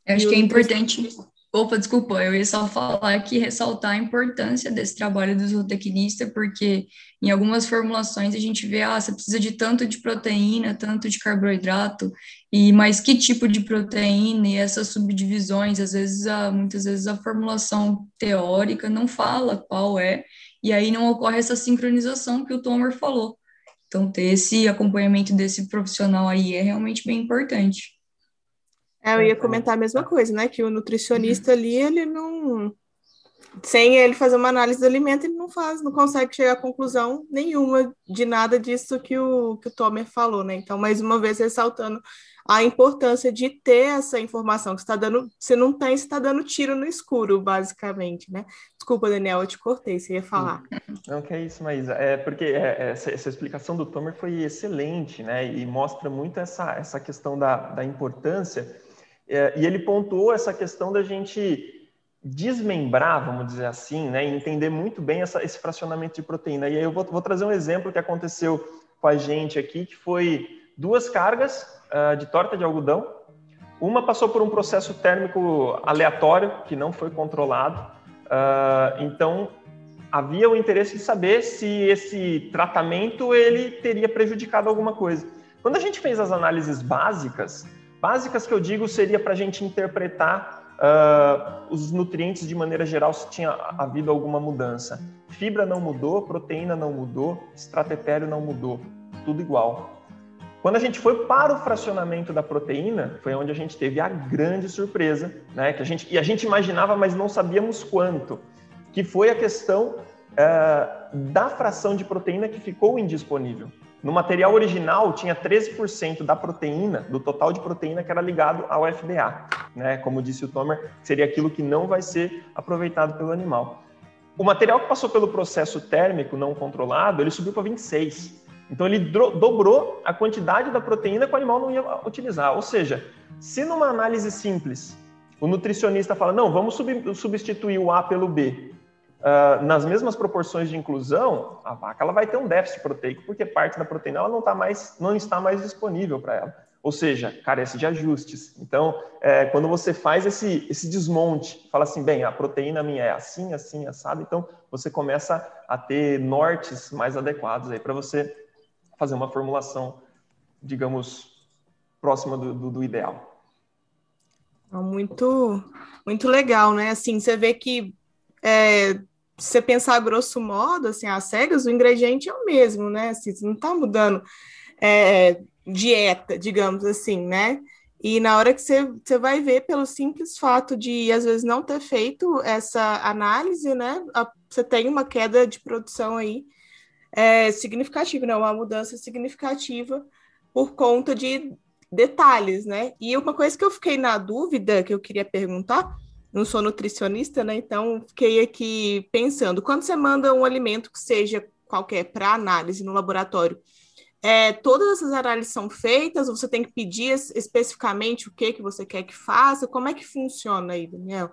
Eu acho que é importante Opa, desculpa, eu ia só falar aqui, ressaltar a importância desse trabalho do zootecnista, porque em algumas formulações a gente vê, ah, você precisa de tanto de proteína, tanto de carboidrato, e mas que tipo de proteína e essas subdivisões, às vezes, a, muitas vezes a formulação teórica não fala qual é, e aí não ocorre essa sincronização que o Tomer falou. Então, ter esse acompanhamento desse profissional aí é realmente bem importante. É, eu ia comentar a mesma coisa, né? Que o nutricionista ali, ele não. sem ele fazer uma análise do alimento, ele não faz, não consegue chegar a conclusão nenhuma de nada disso que o, que o Tomer falou, né? Então, mais uma vez, ressaltando a importância de ter essa informação que está dando, se não tem, você está dando tiro no escuro, basicamente, né? Desculpa, Daniel, eu te cortei, você ia falar. Não, que é isso, Maísa. É porque é, é, essa, essa, explicação do Tomer foi excelente, né? E mostra muito essa, essa questão da, da importância. É, e ele pontuou essa questão da gente desmembrar, vamos dizer assim, né? E entender muito bem essa, esse fracionamento de proteína. E aí eu vou, vou trazer um exemplo que aconteceu com a gente aqui, que foi duas cargas uh, de torta de algodão. Uma passou por um processo térmico aleatório, que não foi controlado. Uh, então, havia o interesse de saber se esse tratamento ele teria prejudicado alguma coisa. Quando a gente fez as análises básicas, básicas que eu digo seria para a gente interpretar uh, os nutrientes de maneira geral se tinha havido alguma mudança. Fibra não mudou, proteína não mudou, estratério não mudou, tudo igual. Quando a gente foi para o fracionamento da proteína, foi onde a gente teve a grande surpresa, né? Que a gente, e a gente imaginava, mas não sabíamos quanto, que foi a questão uh, da fração de proteína que ficou indisponível. No material original, tinha 13% da proteína, do total de proteína que era ligado ao FDA, né? Como disse o Tomer, seria aquilo que não vai ser aproveitado pelo animal. O material que passou pelo processo térmico não controlado, ele subiu para 26. Então ele dobrou a quantidade da proteína que o animal não ia utilizar. Ou seja, se numa análise simples o nutricionista fala, não, vamos sub substituir o A pelo B, uh, nas mesmas proporções de inclusão, a vaca ela vai ter um déficit proteico, porque parte da proteína ela não, tá mais, não está mais disponível para ela. Ou seja, carece de ajustes. Então, é, quando você faz esse, esse desmonte, fala assim, bem, a proteína minha é assim, assim, assado, então você começa a ter nortes mais adequados aí para você fazer uma formulação, digamos, próxima do, do, do ideal. Muito, muito legal, né? Assim, você vê que é, se você pensar grosso modo, assim, as cegas, o ingrediente é o mesmo, né? Assim, não está mudando é, dieta, digamos assim, né? E na hora que você, você vai ver, pelo simples fato de, às vezes, não ter feito essa análise, né? A, você tem uma queda de produção aí é, significativa, né? Uma mudança significativa por conta de detalhes, né? E uma coisa que eu fiquei na dúvida, que eu queria perguntar, não sou nutricionista, né? Então fiquei aqui pensando, quando você manda um alimento que seja qualquer para análise no laboratório, é, todas essas análises são feitas, ou você tem que pedir especificamente o que, que você quer que faça? Como é que funciona aí, Daniel?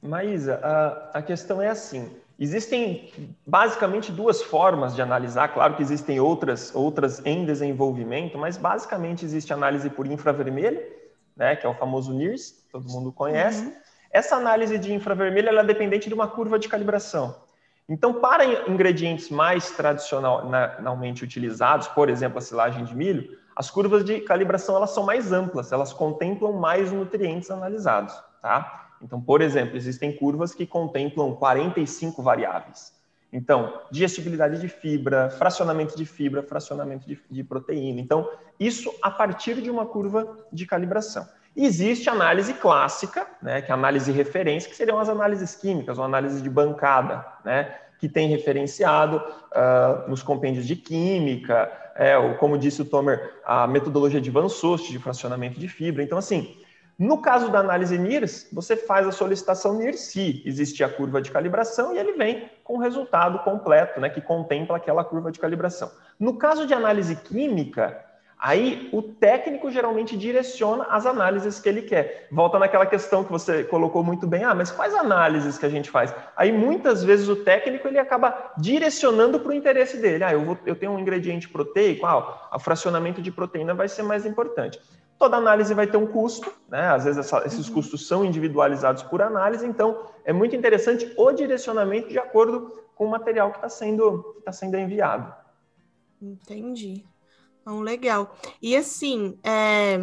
Maísa, a, a questão é assim: Existem basicamente duas formas de analisar, claro que existem outras, outras em desenvolvimento, mas basicamente existe análise por infravermelho, né, que é o famoso NIRS, todo mundo conhece. Uhum. Essa análise de infravermelho é dependente de uma curva de calibração. Então, para ingredientes mais tradicionalmente utilizados, por exemplo, a silagem de milho, as curvas de calibração elas são mais amplas, elas contemplam mais nutrientes analisados, tá? Então, por exemplo, existem curvas que contemplam 45 variáveis. Então, digestibilidade de fibra, fracionamento de fibra, fracionamento de, de proteína. Então, isso a partir de uma curva de calibração. Existe análise clássica, né, que é a análise de referência, que seriam as análises químicas, ou análise de bancada, né, que tem referenciado uh, nos compêndios de química, é, ou, como disse o Tomer, a metodologia de Van Soest, de fracionamento de fibra. Então, assim, no caso da análise NIRS, você faz a solicitação NIRS se existir a curva de calibração e ele vem com o resultado completo, né, que contempla aquela curva de calibração. No caso de análise química, aí o técnico geralmente direciona as análises que ele quer. Volta naquela questão que você colocou muito bem, ah, mas quais análises que a gente faz? Aí muitas vezes o técnico ele acaba direcionando para o interesse dele. Ah, eu, vou, eu tenho um ingrediente proteico, ah, o fracionamento de proteína vai ser mais importante. Toda análise vai ter um custo, né? Às vezes essa, esses uhum. custos são individualizados por análise, então é muito interessante o direcionamento de acordo com o material que está sendo, tá sendo enviado. Entendi. Então, legal. E assim, é...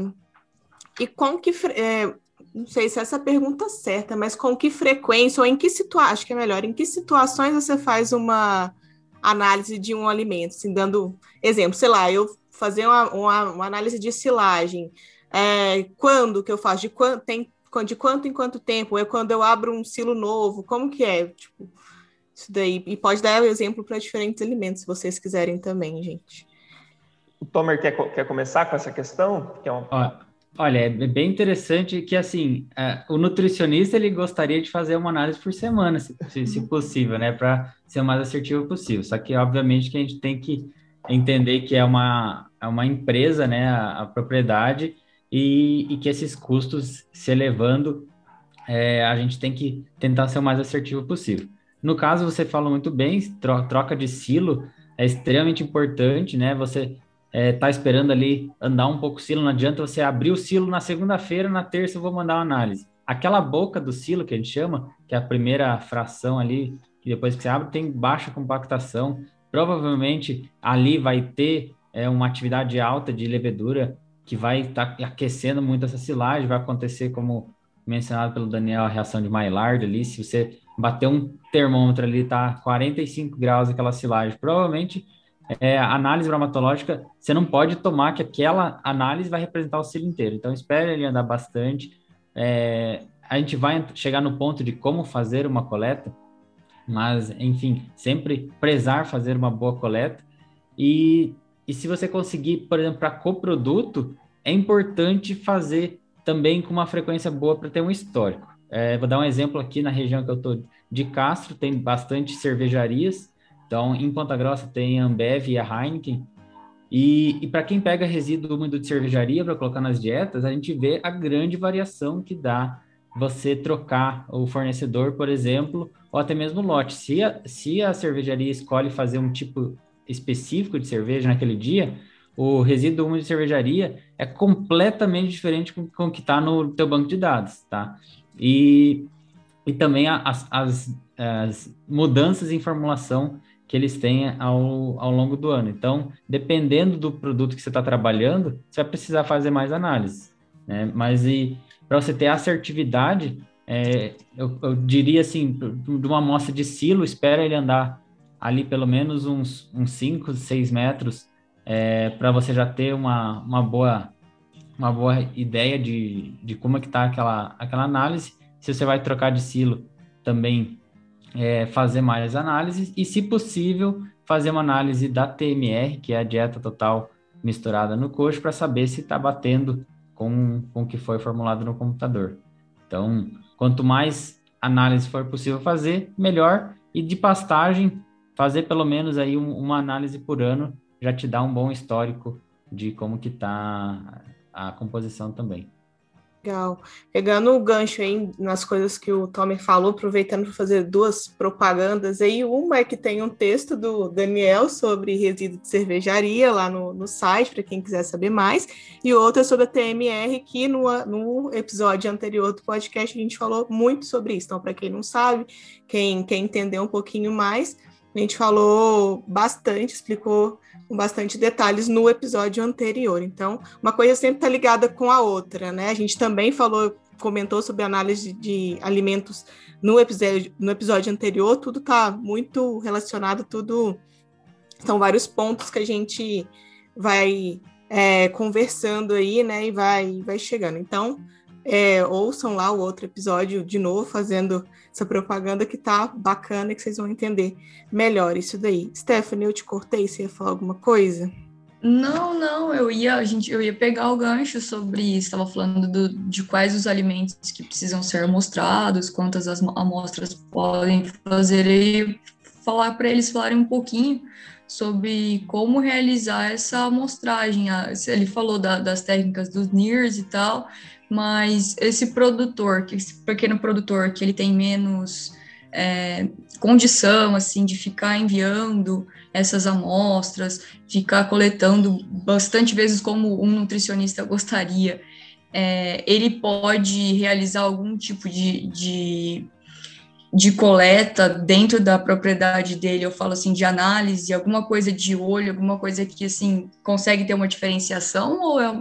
e com que. É... Não sei se essa pergunta é certa, mas com que frequência ou em que situação, acho que é melhor, em que situações você faz uma análise de um alimento, assim, dando exemplo, sei lá, eu fazer uma, uma, uma análise de silagem. É, quando que eu faço? De quando, tem de quanto em quanto tempo? É quando eu abro um silo novo? Como que é? Tipo, isso daí. E pode dar exemplo para diferentes alimentos, se vocês quiserem também, gente. O Tomer quer, quer começar com essa questão? Que é. Olha, é bem interessante que, assim, é, o nutricionista, ele gostaria de fazer uma análise por semana, se, se possível, né, para ser o mais assertivo possível. Só que, obviamente, que a gente tem que entender que é uma, é uma empresa, né, a, a propriedade, e, e, que esses custos se elevando, é, a gente tem que tentar ser o mais assertivo possível. No caso, você falou muito bem, troca de silo é extremamente importante, né? Você é, tá esperando ali andar um pouco o silo, não adianta você abrir o silo na segunda-feira, na terça eu vou mandar uma análise. Aquela boca do silo que a gente chama, que é a primeira fração ali, que depois que você abre tem baixa compactação, provavelmente ali vai ter é, uma atividade alta de levedura que vai estar tá aquecendo muito essa silagem, vai acontecer como mencionado pelo Daniel, a reação de Maillard ali, se você bater um termômetro ali, tá 45 graus aquela silagem, provavelmente é, análise bromatológica, você não pode tomar que aquela análise vai representar o ciclo inteiro. Então, espere ele andar bastante. É, a gente vai chegar no ponto de como fazer uma coleta, mas, enfim, sempre prezar fazer uma boa coleta. E, e se você conseguir, por exemplo, para coproduto, é importante fazer também com uma frequência boa para ter um histórico. É, vou dar um exemplo aqui na região que eu estou de Castro, tem bastante cervejarias então, em Ponta Grossa tem a Ambev e a Heineken. E, e para quem pega resíduo úmido de cervejaria para colocar nas dietas, a gente vê a grande variação que dá você trocar o fornecedor, por exemplo, ou até mesmo o lote. Se a, se a cervejaria escolhe fazer um tipo específico de cerveja naquele dia, o resíduo úmido de cervejaria é completamente diferente com, com o que está no teu banco de dados, tá? E, e também as, as, as mudanças em formulação que eles têm ao, ao longo do ano. Então, dependendo do produto que você está trabalhando, você vai precisar fazer mais análise. Né? Mas e para você ter assertividade, é, eu, eu, diria assim, de uma amostra de silo, espera ele andar ali pelo menos uns, uns 5, 6 metros, é, para você já ter uma, uma, boa, uma boa ideia de, de como é que está aquela, aquela análise. Se você vai trocar de silo, também é, fazer mais análises e, se possível, fazer uma análise da TMR, que é a dieta total misturada no coxo, para saber se está batendo com, com o que foi formulado no computador. Então, quanto mais análise for possível fazer, melhor. E de pastagem, fazer pelo menos aí um, uma análise por ano já te dá um bom histórico de como que está a composição também. Legal. Pegando o gancho aí nas coisas que o Tommy falou, aproveitando para fazer duas propagandas aí. Uma é que tem um texto do Daniel sobre resíduo de cervejaria lá no, no site, para quem quiser saber mais. E outra sobre a TMR, que no, no episódio anterior do podcast a gente falou muito sobre isso. Então, para quem não sabe, quem quer entender um pouquinho mais, a gente falou bastante, explicou com bastante detalhes no episódio anterior. Então, uma coisa sempre está ligada com a outra, né? A gente também falou, comentou sobre análise de alimentos no episódio, no episódio anterior, tudo está muito relacionado, tudo são vários pontos que a gente vai é, conversando aí, né? E vai, vai chegando. Então, é, ouçam lá o outro episódio de novo, fazendo essa propaganda que tá bacana, que vocês vão entender melhor isso daí. Stephanie, eu te cortei, você ia falar alguma coisa? Não, não, eu ia, a gente, eu ia pegar o gancho sobre estava falando do, de quais os alimentos que precisam ser amostrados, quantas as amostras podem fazer e falar para eles falarem um pouquinho sobre como realizar essa amostragem. Ele falou da, das técnicas dos NIRS e tal, mas esse produtor, esse pequeno produtor que ele tem menos é, condição assim de ficar enviando essas amostras, ficar coletando bastante vezes como um nutricionista gostaria, é, ele pode realizar algum tipo de, de, de, coleta dentro da propriedade dele, eu falo assim, de análise, alguma coisa de olho, alguma coisa que assim consegue ter uma diferenciação ou é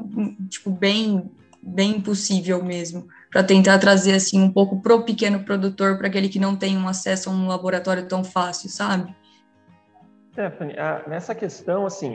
tipo bem bem impossível mesmo, para tentar trazer assim um pouco pro pequeno produtor, para aquele que não tem um acesso a um laboratório tão fácil, sabe? Stephanie, nessa questão, assim,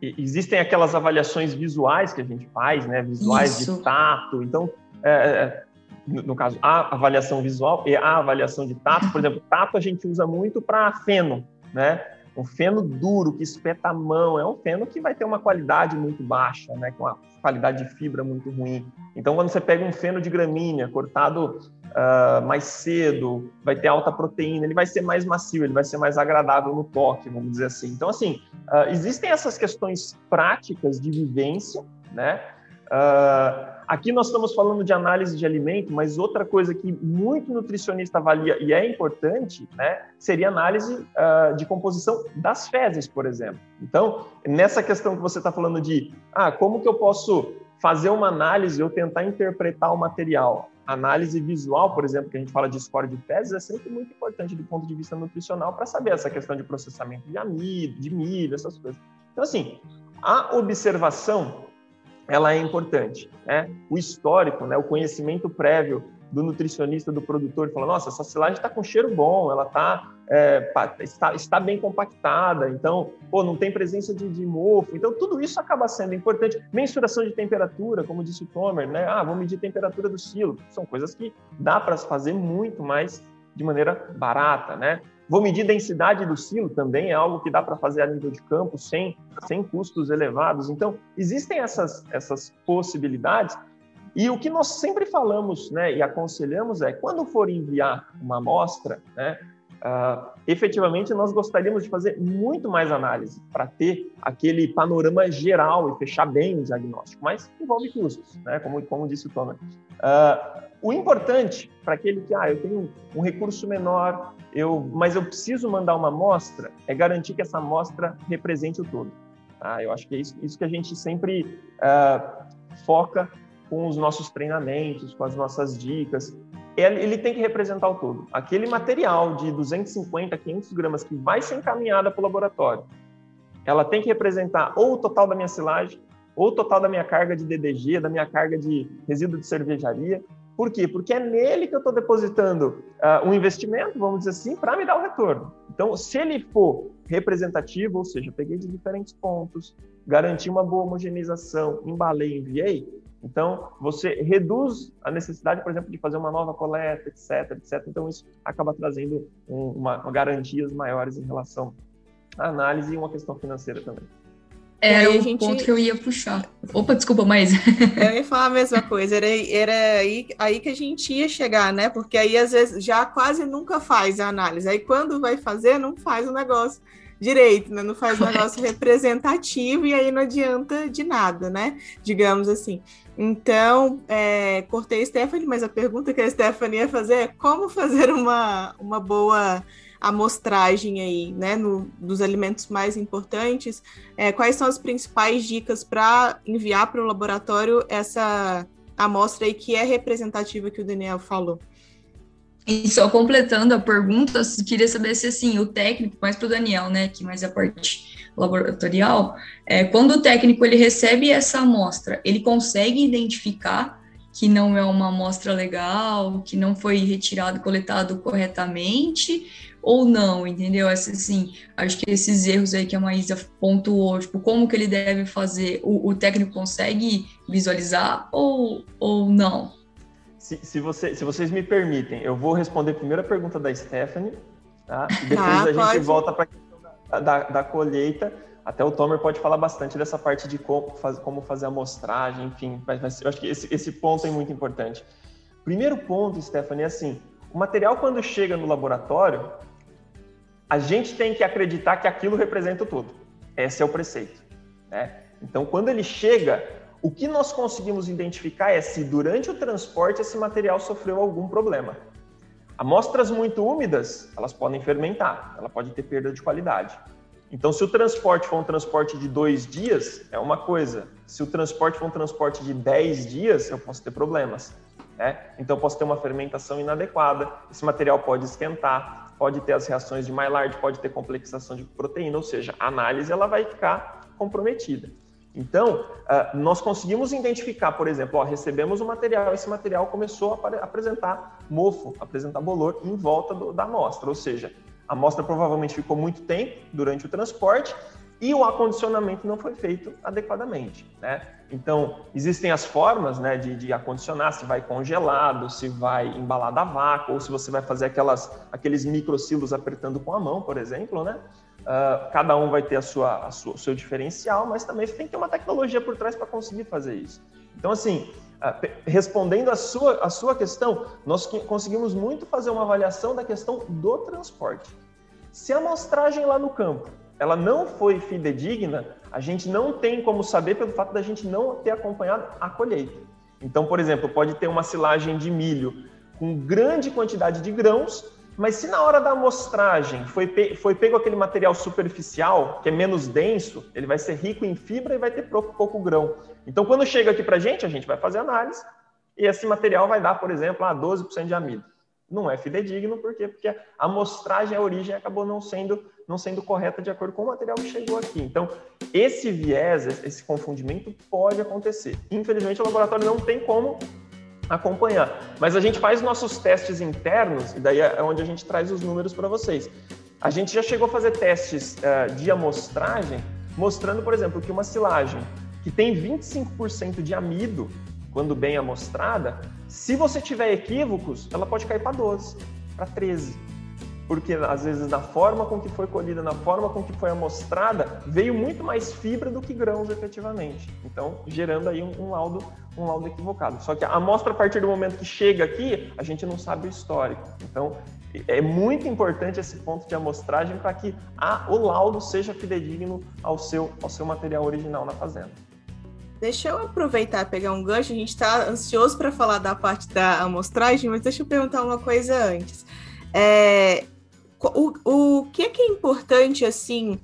existem aquelas avaliações visuais que a gente faz, né? Visuais Isso. de tato. Então, é, é no caso, a avaliação visual e a avaliação de tato. Por exemplo, tato a gente usa muito para feno, né? Um feno duro que espeta a mão, é um feno que vai ter uma qualidade muito baixa, né? Com uma qualidade de fibra muito ruim. Então, quando você pega um feno de gramínea cortado uh, mais cedo, vai ter alta proteína, ele vai ser mais macio, ele vai ser mais agradável no toque, vamos dizer assim. Então, assim, uh, existem essas questões práticas de vivência, né? Uh, aqui nós estamos falando de análise de alimento, mas outra coisa que muito nutricionista avalia e é importante, né, seria análise uh, de composição das fezes, por exemplo. Então, nessa questão que você está falando de, ah, como que eu posso fazer uma análise ou tentar interpretar o material? Análise visual, por exemplo, que a gente fala de score de fezes, é sempre muito importante do ponto de vista nutricional para saber essa questão de processamento de amido, de milho, essas coisas. Então, assim, a observação ela é importante. Né? O histórico, né, o conhecimento prévio do nutricionista, do produtor, fala, nossa, essa silagem está com cheiro bom, ela tá, é, está, está bem compactada, então, pô, não tem presença de, de, mofo. Então, tudo isso acaba sendo importante. Mensuração de temperatura, como disse o Tomer, né? Ah, vou medir a temperatura do silo. São coisas que dá para fazer muito mais de maneira barata, né? Vou medir densidade do silo também, é algo que dá para fazer a nível de campo sem, sem custos elevados. Então, existem essas, essas possibilidades. E o que nós sempre falamos né, e aconselhamos é, quando for enviar uma amostra, né, uh, efetivamente nós gostaríamos de fazer muito mais análise para ter aquele panorama geral e fechar bem o diagnóstico, mas envolve custos, né, como, como disse o Thomas. Uh, o importante para aquele que, ah, eu tenho um recurso menor, eu, mas eu preciso mandar uma amostra, é garantir que essa amostra represente o todo. Tá? Eu acho que é isso, isso que a gente sempre uh, foca com os nossos treinamentos, com as nossas dicas. Ele, tem que representar o todo. Aquele material de 250, 500 gramas que vai ser encaminhada para o laboratório, ela tem que representar ou o total da minha silagem, ou o total da minha carga de DDG, da minha carga de resíduo de cervejaria, por quê? Porque é nele que eu estou depositando uh, um investimento, vamos dizer assim, para me dar o retorno. Então, se ele for representativo, ou seja, peguei de diferentes pontos, garanti uma boa homogeneização, embalei, enviei, então você reduz a necessidade, por exemplo, de fazer uma nova coleta, etc, etc. Então isso acaba trazendo um, uma, uma garantias maiores em relação à análise e uma questão financeira também. Era o gente... ponto que eu ia puxar. Opa, desculpa, mas. eu ia falar a mesma coisa. Era, era aí, aí que a gente ia chegar, né? Porque aí, às vezes, já quase nunca faz a análise. Aí, quando vai fazer, não faz o negócio direito, né? Não faz o negócio representativo e aí não adianta de nada, né? Digamos assim. Então, é, cortei a Stephanie, mas a pergunta que a Stephanie ia fazer é como fazer uma, uma boa amostragem aí, né, no, dos alimentos mais importantes, é, quais são as principais dicas para enviar para o laboratório essa amostra aí que é representativa que o Daniel falou? E só completando a pergunta, queria saber se assim, o técnico, mais para o Daniel, né, que mais a parte laboratorial, é, quando o técnico ele recebe essa amostra, ele consegue identificar que não é uma amostra legal, que não foi retirado, coletado corretamente, ou não, entendeu? Assim, acho que esses erros aí que a Maísa pontuou, tipo, como que ele deve fazer, o, o técnico consegue visualizar ou, ou não? Se, se, você, se vocês me permitem, eu vou responder a primeira pergunta da Stephanie, tá? E depois ah, a gente pode. volta para da, da, colheita. Até o Tomer pode falar bastante dessa parte de como, faz, como fazer a amostragem, enfim. Mas, mas eu acho que esse, esse ponto é muito importante. Primeiro ponto, Stephanie, é assim: o material, quando chega no laboratório, a gente tem que acreditar que aquilo representa o todo. Esse é o preceito. Né? Então, quando ele chega, o que nós conseguimos identificar é se durante o transporte esse material sofreu algum problema. Amostras muito úmidas, elas podem fermentar, ela pode ter perda de qualidade. Então, se o transporte for um transporte de dois dias, é uma coisa. Se o transporte for um transporte de dez dias, eu posso ter problemas. Né? Então, eu posso ter uma fermentação inadequada, esse material pode esquentar, pode ter as reações de Maillard, pode ter complexação de proteína, ou seja, a análise ela vai ficar comprometida. Então, uh, nós conseguimos identificar, por exemplo, ó, recebemos o material, esse material começou a apresentar mofo, apresentar bolor em volta do, da amostra, ou seja, a amostra provavelmente ficou muito tempo durante o transporte e o acondicionamento não foi feito adequadamente, né? Então, existem as formas né, de, de, acondicionar, se vai congelado, se vai embalado a vácuo, ou se você vai fazer aquelas, aqueles microsilos apertando com a mão, por exemplo, né? Uh, cada um vai ter a sua, a sua, o seu diferencial, mas também tem que ter uma tecnologia por trás para conseguir fazer isso. Então, assim, uh, respondendo a sua, a sua questão, nós conseguimos muito fazer uma avaliação da questão do transporte. Se a amostragem lá no campo ela não foi fidedigna, a gente não tem como saber pelo fato da gente não ter acompanhado a colheita. Então, por exemplo, pode ter uma silagem de milho com grande quantidade de grãos, mas se na hora da amostragem foi, pe foi pego aquele material superficial, que é menos denso, ele vai ser rico em fibra e vai ter pouco, pouco grão. Então, quando chega aqui para a gente, a gente vai fazer análise e esse material vai dar, por exemplo, a 12% de amido. Não é fidedigno, por quê? Porque a amostragem, a origem acabou não sendo não sendo correta de acordo com o material que chegou aqui. Então, esse viés, esse confundimento pode acontecer. Infelizmente, o laboratório não tem como acompanhar. Mas a gente faz nossos testes internos, e daí é onde a gente traz os números para vocês. A gente já chegou a fazer testes uh, de amostragem, mostrando, por exemplo, que uma silagem que tem 25% de amido, quando bem amostrada, se você tiver equívocos, ela pode cair para 12, para 13 porque às vezes na forma com que foi colhida, na forma com que foi amostrada, veio muito mais fibra do que grãos efetivamente. Então, gerando aí um, um laudo, um laudo equivocado. Só que a amostra a partir do momento que chega aqui, a gente não sabe o histórico. Então, é muito importante esse ponto de amostragem para que a, o laudo seja fidedigno ao seu, ao seu material original na fazenda. Deixa eu aproveitar pegar um gancho. A gente está ansioso para falar da parte da amostragem, mas deixa eu perguntar uma coisa antes. É, o, o que é que é importante, assim,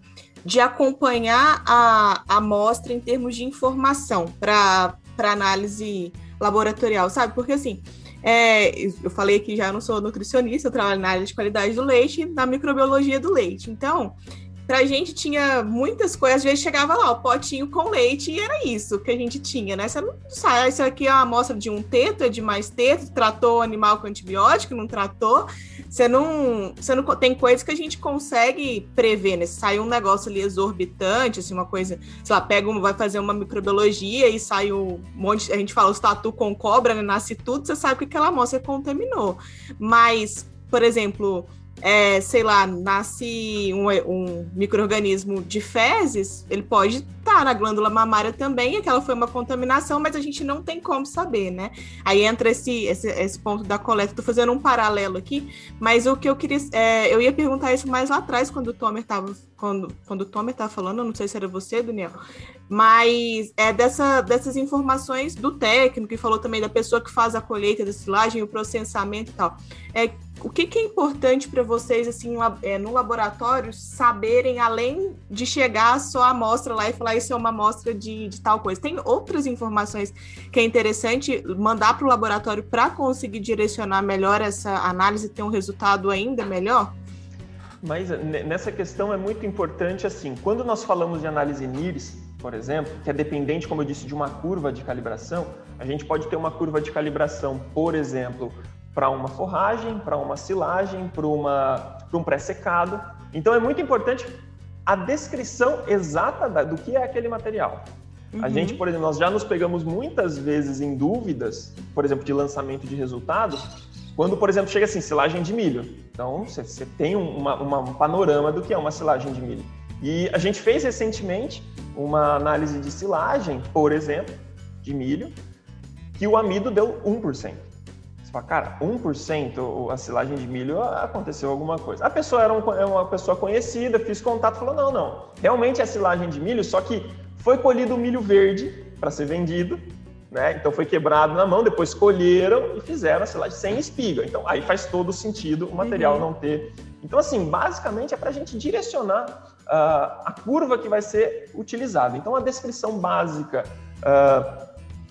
de acompanhar a, amostra em termos de informação para análise laboratorial, sabe? Porque, assim, é, eu falei que já não sou nutricionista, eu trabalho na área de qualidade do leite, na microbiologia do leite. Então, pra gente tinha muitas coisas, às vezes chegava lá, o potinho com leite, e era isso que a gente tinha, né? Você não sabe, isso aqui é uma amostra de um teto, é de mais teto, tratou o animal com antibiótico, não tratou. Você não, você não tem coisas que a gente consegue prever, né? Se sai um negócio ali exorbitante, assim, uma coisa, sei lá, pega um, vai fazer uma microbiologia e sai um monte, a gente fala os tatu com cobra, né? Nasce tudo, você sabe que aquela amostra contaminou. Mas, por exemplo, é, sei lá, nasce um, um microorganismo de fezes, ele pode estar tá na glândula mamária também, aquela foi uma contaminação, mas a gente não tem como saber, né? Aí entra esse, esse, esse ponto da coleta. Estou fazendo um paralelo aqui, mas o que eu queria. É, eu ia perguntar isso mais lá atrás, quando o Tomer estava quando, quando o Tomer estava falando, não sei se era você, Daniel, mas é dessa, dessas informações do técnico, que falou também da pessoa que faz a colheita da silagem, o processamento e tal. É, o que, que é importante para vocês, assim, é, no laboratório, saberem, além de chegar só a amostra lá e falar isso é uma amostra de, de tal coisa? Tem outras informações que é interessante mandar para o laboratório para conseguir direcionar melhor essa análise e ter um resultado ainda melhor? Mas nessa questão é muito importante, assim, quando nós falamos de análise NIRS, por exemplo, que é dependente, como eu disse, de uma curva de calibração, a gente pode ter uma curva de calibração, por exemplo, para uma forragem, para uma silagem, para um pré-secado. Então é muito importante a descrição exata da, do que é aquele material. Uhum. A gente, por exemplo, nós já nos pegamos muitas vezes em dúvidas, por exemplo, de lançamento de resultados, quando, por exemplo, chega assim, silagem de milho. Então, você, tem uma, uma, um panorama do que é uma silagem de milho. E a gente fez recentemente uma análise de silagem, por exemplo, de milho, que o amido deu 1% fala, cara, 1% a silagem de milho aconteceu alguma coisa. A pessoa era é uma pessoa conhecida, fiz contato, falou: não, não, realmente é silagem de milho, só que foi colhido o milho verde para ser vendido, né? Então foi quebrado na mão, depois colheram e fizeram a silagem sem espiga. Então aí faz todo sentido o material uhum. não ter. Então, assim, basicamente é para a gente direcionar uh, a curva que vai ser utilizada. Então, a descrição básica, uh,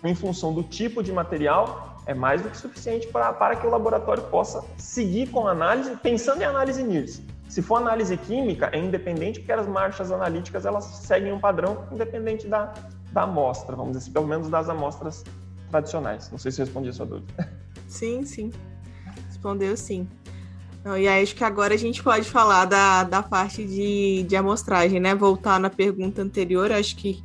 em função do tipo de material, é mais do que suficiente para que o laboratório possa seguir com a análise, pensando em análise NIRS. Se for análise química, é independente, porque as marchas analíticas elas seguem um padrão independente da, da amostra, vamos dizer, pelo menos das amostras tradicionais. Não sei se eu respondi a sua dúvida. Sim, sim. Respondeu sim. e aí acho que agora a gente pode falar da, da parte de, de amostragem, né? Voltar na pergunta anterior, acho que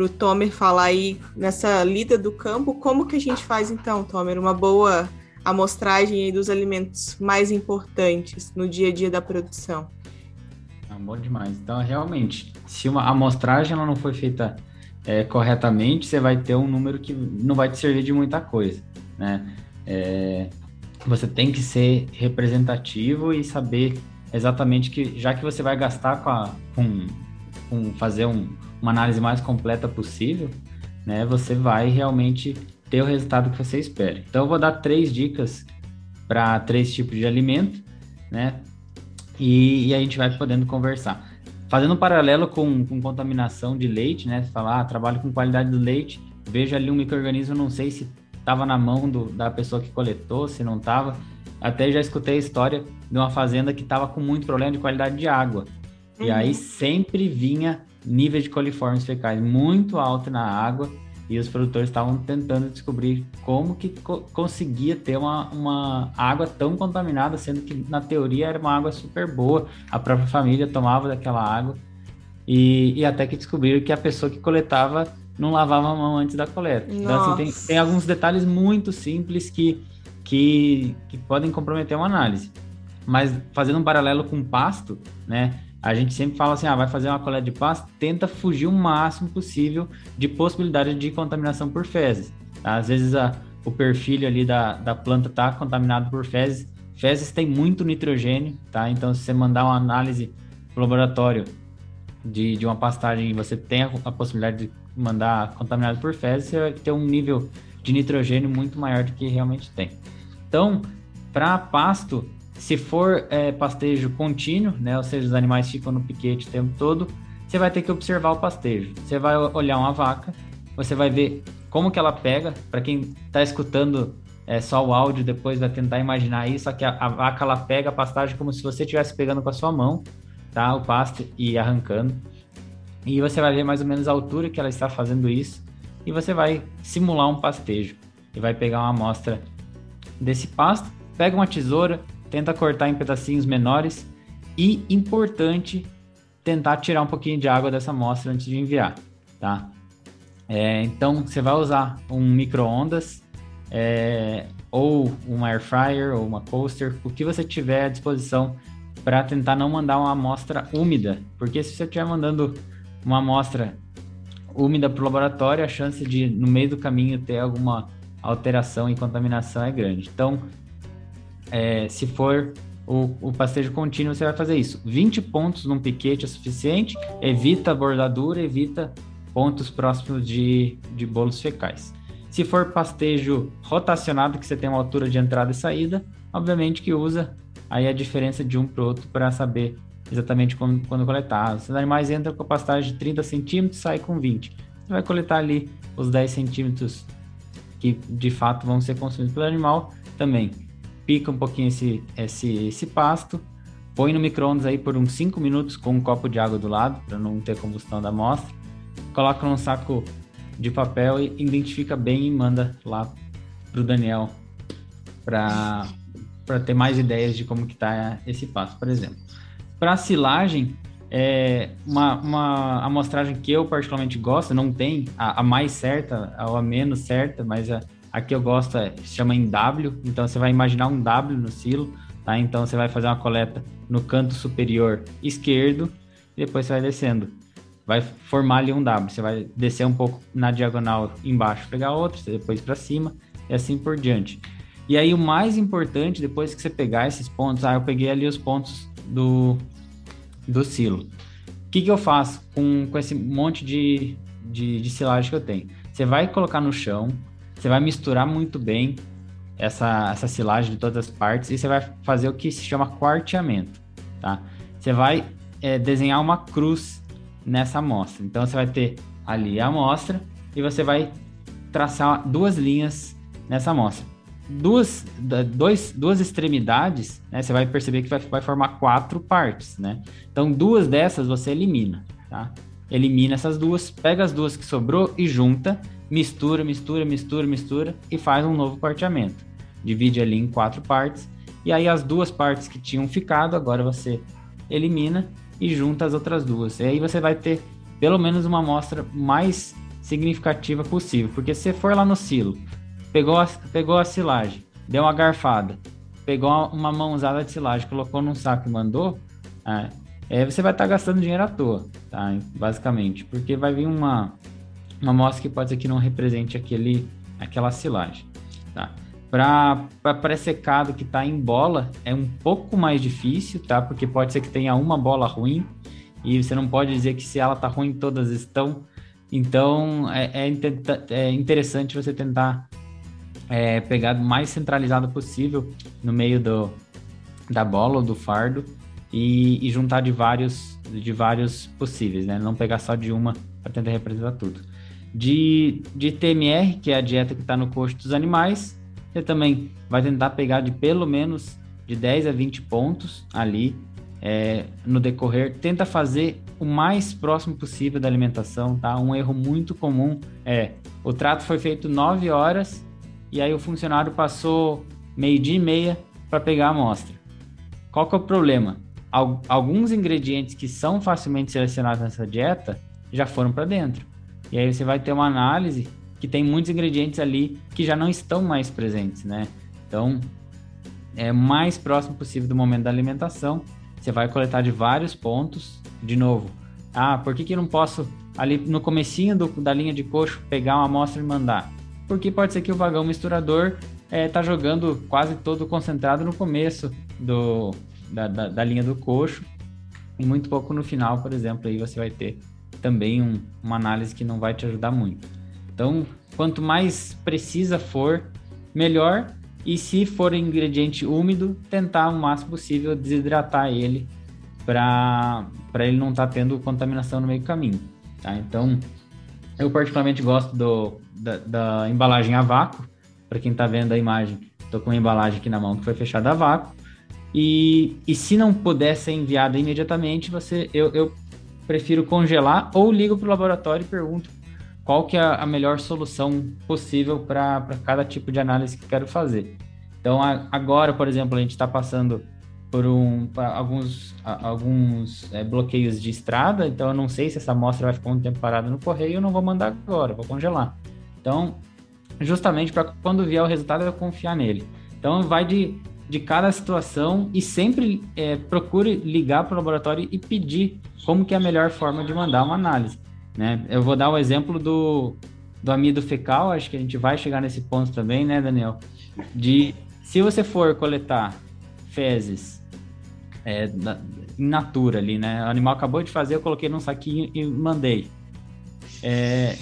para o Tomer falar aí nessa lida do campo, como que a gente faz então, Tomer, uma boa amostragem aí dos alimentos mais importantes no dia a dia da produção? Ah, bom demais. Então, realmente, se uma amostragem ela não foi feita é, corretamente, você vai ter um número que não vai te servir de muita coisa, né? É, você tem que ser representativo e saber exatamente que, já que você vai gastar com, a, com, com fazer um, uma análise mais completa possível, né, você vai realmente ter o resultado que você espera. Então, eu vou dar três dicas para três tipos de alimento, né, e, e, a gente vai podendo conversar. Fazendo um paralelo com, com contaminação de leite, né, falar, ah, trabalho com qualidade do leite, vejo ali um microorganismo, não sei se estava na mão do, da pessoa que coletou, se não estava. Até já escutei a história de uma fazenda que estava com muito problema de qualidade de água. Uhum. E aí sempre vinha nível de coliformes fecais muito alto na água e os produtores estavam tentando descobrir como que co conseguia ter uma, uma água tão contaminada, sendo que na teoria era uma água super boa, a própria família tomava daquela água e, e até que descobriram que a pessoa que coletava não lavava a mão antes da coleta. Nossa. Então, assim, tem, tem alguns detalhes muito simples que, que, que podem comprometer uma análise. Mas fazendo um paralelo com pasto, né? A gente sempre fala assim, ah, vai fazer uma coleta de pasto, tenta fugir o máximo possível de possibilidade de contaminação por fezes. Tá? Às vezes a, o perfil ali da, da planta está contaminado por fezes. Fezes tem muito nitrogênio, tá? Então, se você mandar uma análise para o laboratório de, de uma pastagem e você tem a, a possibilidade de mandar contaminado por fezes, você vai ter um nível de nitrogênio muito maior do que realmente tem. Então, para pasto, se for é, pastejo contínuo, né, ou seja, os animais ficam no piquete o tempo todo, você vai ter que observar o pastejo. Você vai olhar uma vaca, você vai ver como que ela pega. Para quem está escutando é, só o áudio, depois vai tentar imaginar isso, só que a, a vaca ela pega a pastagem como se você estivesse pegando com a sua mão, tá, o pasto e arrancando. E você vai ver mais ou menos a altura que ela está fazendo isso. E você vai simular um pastejo. E vai pegar uma amostra desse pasto, pega uma tesoura, tenta cortar em pedacinhos menores. E importante, tentar tirar um pouquinho de água dessa amostra antes de enviar, tá? É, então, você vai usar um micro-ondas, é, ou um air fryer, ou uma coaster, o que você tiver à disposição para tentar não mandar uma amostra úmida, porque se você estiver mandando uma amostra úmida para o laboratório, a chance de, no meio do caminho, ter alguma alteração e contaminação é grande. Então, é, se for o, o, pastejo contínuo, você vai fazer isso. 20 pontos num piquete é suficiente, evita bordadura, evita pontos próximos de, de bolos fecais. Se for pastejo rotacionado, que você tem uma altura de entrada e saída, obviamente que usa aí a diferença de um para o outro para saber exatamente quando, quando coletar. Os animais entram com a pastagem de 30 centímetros saem com 20. Você vai coletar ali os 10 centímetros que de fato vão ser consumidos pelo animal também. Pica um pouquinho esse, esse, esse pasto, põe no micro-ondas aí por uns 5 minutos com um copo de água do lado, para não ter combustão da amostra. Coloca num saco de papel e identifica bem e manda lá para o Daniel para ter mais ideias de como que está esse pasto, por exemplo. Para silagem, é uma, uma amostragem que eu particularmente gosto, não tem a, a mais certa ou a menos certa, mas a, a que eu gosto é, se chama em W, então você vai imaginar um W no silo, tá? Então você vai fazer uma coleta no canto superior esquerdo e depois você vai descendo. Vai formar ali um W, você vai descer um pouco na diagonal embaixo, pegar outro, depois para cima e assim por diante. E aí o mais importante, depois que você pegar esses pontos, ah, eu peguei ali os pontos do, do silo. O que, que eu faço com, com esse monte de, de, de silagem que eu tenho? Você vai colocar no chão, você vai misturar muito bem essa, essa silagem de todas as partes e você vai fazer o que se chama quarteamento, tá? Você vai é, desenhar uma cruz nessa amostra. Então você vai ter ali a amostra e você vai traçar duas linhas nessa amostra duas, dois, duas extremidades, né, você vai perceber que vai, vai formar quatro partes, né? Então, duas dessas você elimina, tá? Elimina essas duas, pega as duas que sobrou e junta, mistura, mistura, mistura, mistura e faz um novo parteamento. Divide ali em quatro partes e aí as duas partes que tinham ficado, agora você elimina e junta as outras duas. E aí você vai ter pelo menos uma amostra mais significativa possível, porque se for lá no silo, pegou a, pegou a silagem, deu uma garfada, pegou uma mãozada de silagem, colocou num saco e mandou, é, é, você vai estar tá gastando dinheiro à toa, tá? Basicamente, porque vai vir uma, uma amostra que pode ser que não represente aquele, aquela silagem, tá? Para pré-secado que está em bola é um pouco mais difícil, tá? Porque pode ser que tenha uma bola ruim e você não pode dizer que se ela está ruim todas estão. Então é, é, é interessante você tentar é, pegar o mais centralizado possível no meio do, da bola ou do fardo e, e juntar de vários de vários possíveis, né? Não pegar só de uma para tentar representar tudo. De, de TMR, que é a dieta que está no coxo dos animais, você também vai tentar pegar de pelo menos de 10 a 20 pontos ali é, no decorrer. Tenta fazer o mais próximo possível da alimentação, tá? Um erro muito comum é o trato foi feito 9 horas e aí o funcionário passou meio-dia e meia para pegar a amostra. Qual que é o problema? Alguns ingredientes que são facilmente selecionados nessa dieta já foram para dentro. E aí você vai ter uma análise que tem muitos ingredientes ali que já não estão mais presentes, né? Então, é mais próximo possível do momento da alimentação. Você vai coletar de vários pontos. De novo, ah, por que, que eu não posso ali no comecinho do, da linha de coxo pegar uma amostra e mandar? Porque pode ser que o vagão misturador é, jogando quase todo concentrado no começo do, da, da, da, linha do coxo e muito pouco no final, por exemplo, aí você vai ter também um, uma análise que não vai te ajudar muito. Então, quanto mais precisa for, melhor. E se for ingrediente úmido, tentar o máximo possível desidratar ele para ele não estar tá tendo contaminação no meio do caminho. Tá? Então, eu particularmente gosto do, da, da embalagem a vácuo. Para quem está vendo a imagem, estou com uma embalagem aqui na mão que foi fechada a vácuo. E, e se não puder ser enviada imediatamente, você eu, eu prefiro congelar ou ligo para o laboratório e pergunto qual que é a melhor solução possível para cada tipo de análise que quero fazer. Então, a, agora, por exemplo, a gente está passando por um, alguns, a, alguns é, bloqueios de estrada, então eu não sei se essa amostra vai ficar um tempo parada no correio, eu não vou mandar agora, vou congelar. Então, justamente para quando vier o resultado eu confiar nele. Então, vai de, de cada situação e sempre é, procure ligar para o laboratório e pedir como que é a melhor forma de mandar uma análise. Né? Eu vou dar o exemplo do, do amido fecal, acho que a gente vai chegar nesse ponto também, né, Daniel? De se você for coletar fezes é, in natura ali, né? O animal acabou de fazer, eu coloquei num saquinho e mandei. É,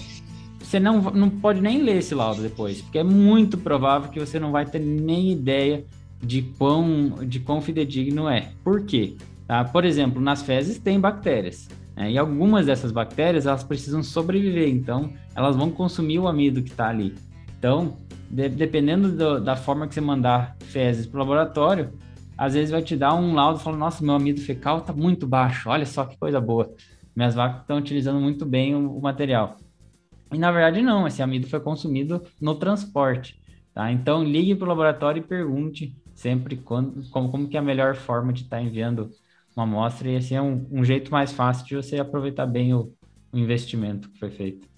você não, não pode nem ler esse laudo depois, porque é muito provável que você não vai ter nem ideia de quão, de quão fidedigno é. Por quê? Tá? Por exemplo, nas fezes tem bactérias. Né? E algumas dessas bactérias, elas precisam sobreviver, então elas vão consumir o amido que está ali. Então, de, dependendo do, da forma que você mandar fezes para o laboratório, às vezes vai te dar um laudo falando, nossa, meu amido fecal está muito baixo, olha só que coisa boa. Minhas vacas estão utilizando muito bem o, o material. E na verdade não, esse amido foi consumido no transporte. Tá? Então ligue para o laboratório e pergunte sempre quando, como, como que é a melhor forma de estar tá enviando uma amostra e assim é um, um jeito mais fácil de você aproveitar bem o, o investimento que foi feito.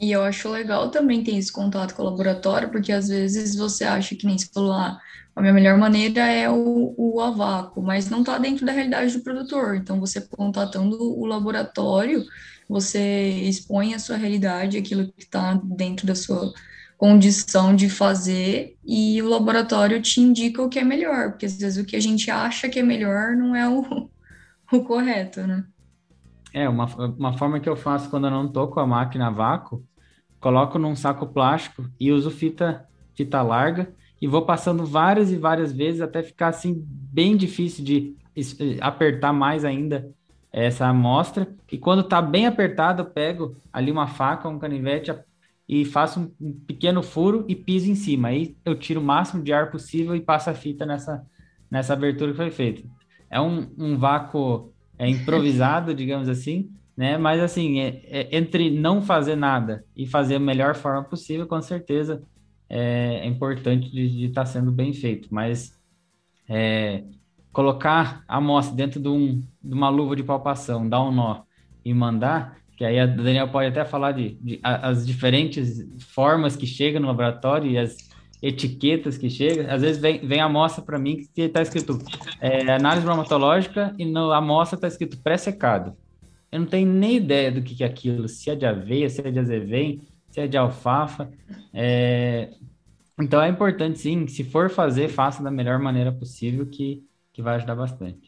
E eu acho legal também ter esse contato com o laboratório, porque às vezes você acha que nem se falou, ah, a minha melhor maneira é o, o a mas não está dentro da realidade do produtor. Então, você contatando o laboratório, você expõe a sua realidade, aquilo que está dentro da sua condição de fazer, e o laboratório te indica o que é melhor, porque às vezes o que a gente acha que é melhor não é o, o correto, né? É, uma, uma forma que eu faço quando eu não tô com a máquina a vácuo, coloco num saco plástico e uso fita, fita larga e vou passando várias e várias vezes até ficar assim bem difícil de apertar mais ainda essa amostra. E quando tá bem apertado, eu pego ali uma faca, um canivete e faço um, pequeno furo e piso em cima. Aí eu tiro o máximo de ar possível e passo a fita nessa, nessa abertura que foi feita é um, um vácuo é, improvisado, digamos assim, né? Mas assim, é, é, entre não fazer nada e fazer a melhor forma possível, com certeza é, é importante de estar tá sendo bem feito. Mas é, colocar a amostra dentro de, um, de, uma luva de palpação, dar um nó e mandar, que aí a Daniel pode até falar de, de as diferentes formas que chega no laboratório e as etiquetas que chegam. Às vezes vem, vem a amostra para mim que está escrito é, análise bromatológica e na amostra está escrito pré-secado. Eu não tenho nem ideia do que, que é aquilo, se é de aveia, se é de azevém, se é de alfafa. É... Então é importante sim, se for fazer, faça da melhor maneira possível que, que vai ajudar bastante.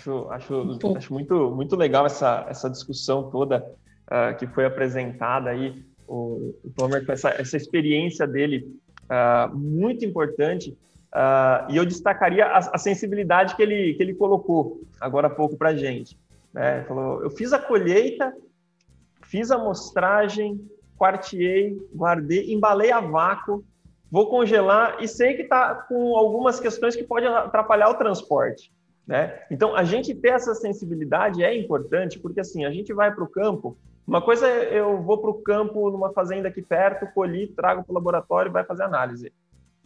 Acho, acho, acho muito, muito legal essa, essa discussão toda uh, que foi apresentada aí, o, o Tomer com essa, essa experiência dele uh, muito importante. Uh, e eu destacaria a, a, sensibilidade que ele, que ele colocou agora há pouco para a gente. Né? Falou, eu fiz a colheita, fiz a amostragem, quarteei, guardei, embalei a vácuo, vou congelar e sei que está com algumas questões que podem atrapalhar o transporte. Né? Então, a gente ter essa sensibilidade é importante, porque assim, a gente vai para o campo, uma coisa é eu vou para o campo numa fazenda aqui perto, colhi, trago para o laboratório e vai fazer análise.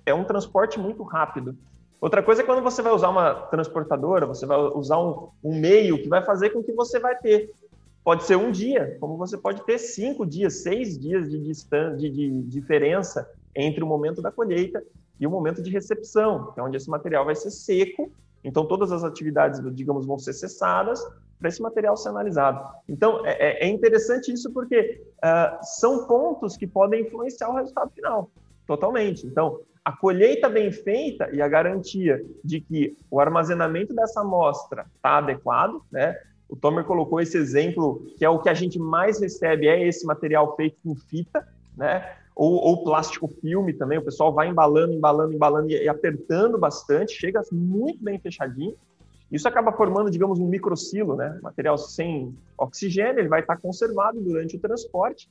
É um transporte muito rápido. Outra coisa é quando você vai usar uma transportadora, você vai usar um, um meio que vai fazer com que você vai ter. Pode ser um dia, como você pode ter cinco dias, seis dias de, distância, de, de diferença entre o momento da colheita e o momento de recepção, que é onde esse material vai ser seco. Então, todas as atividades, digamos, vão ser cessadas para esse material ser analisado. Então, é, é, é interessante isso porque uh, são pontos que podem influenciar o resultado final, totalmente. Então, a colheita bem feita e a garantia de que o armazenamento dessa amostra está adequado, né? O Tomer colocou esse exemplo, que é o que a gente mais recebe, é esse material feito com fita, né? Ou, ou plástico filme também, o pessoal vai embalando, embalando, embalando e, e apertando bastante, chega muito bem fechadinho. Isso acaba formando, digamos, um microsilo, né? Material sem oxigênio, ele vai estar conservado durante o transporte.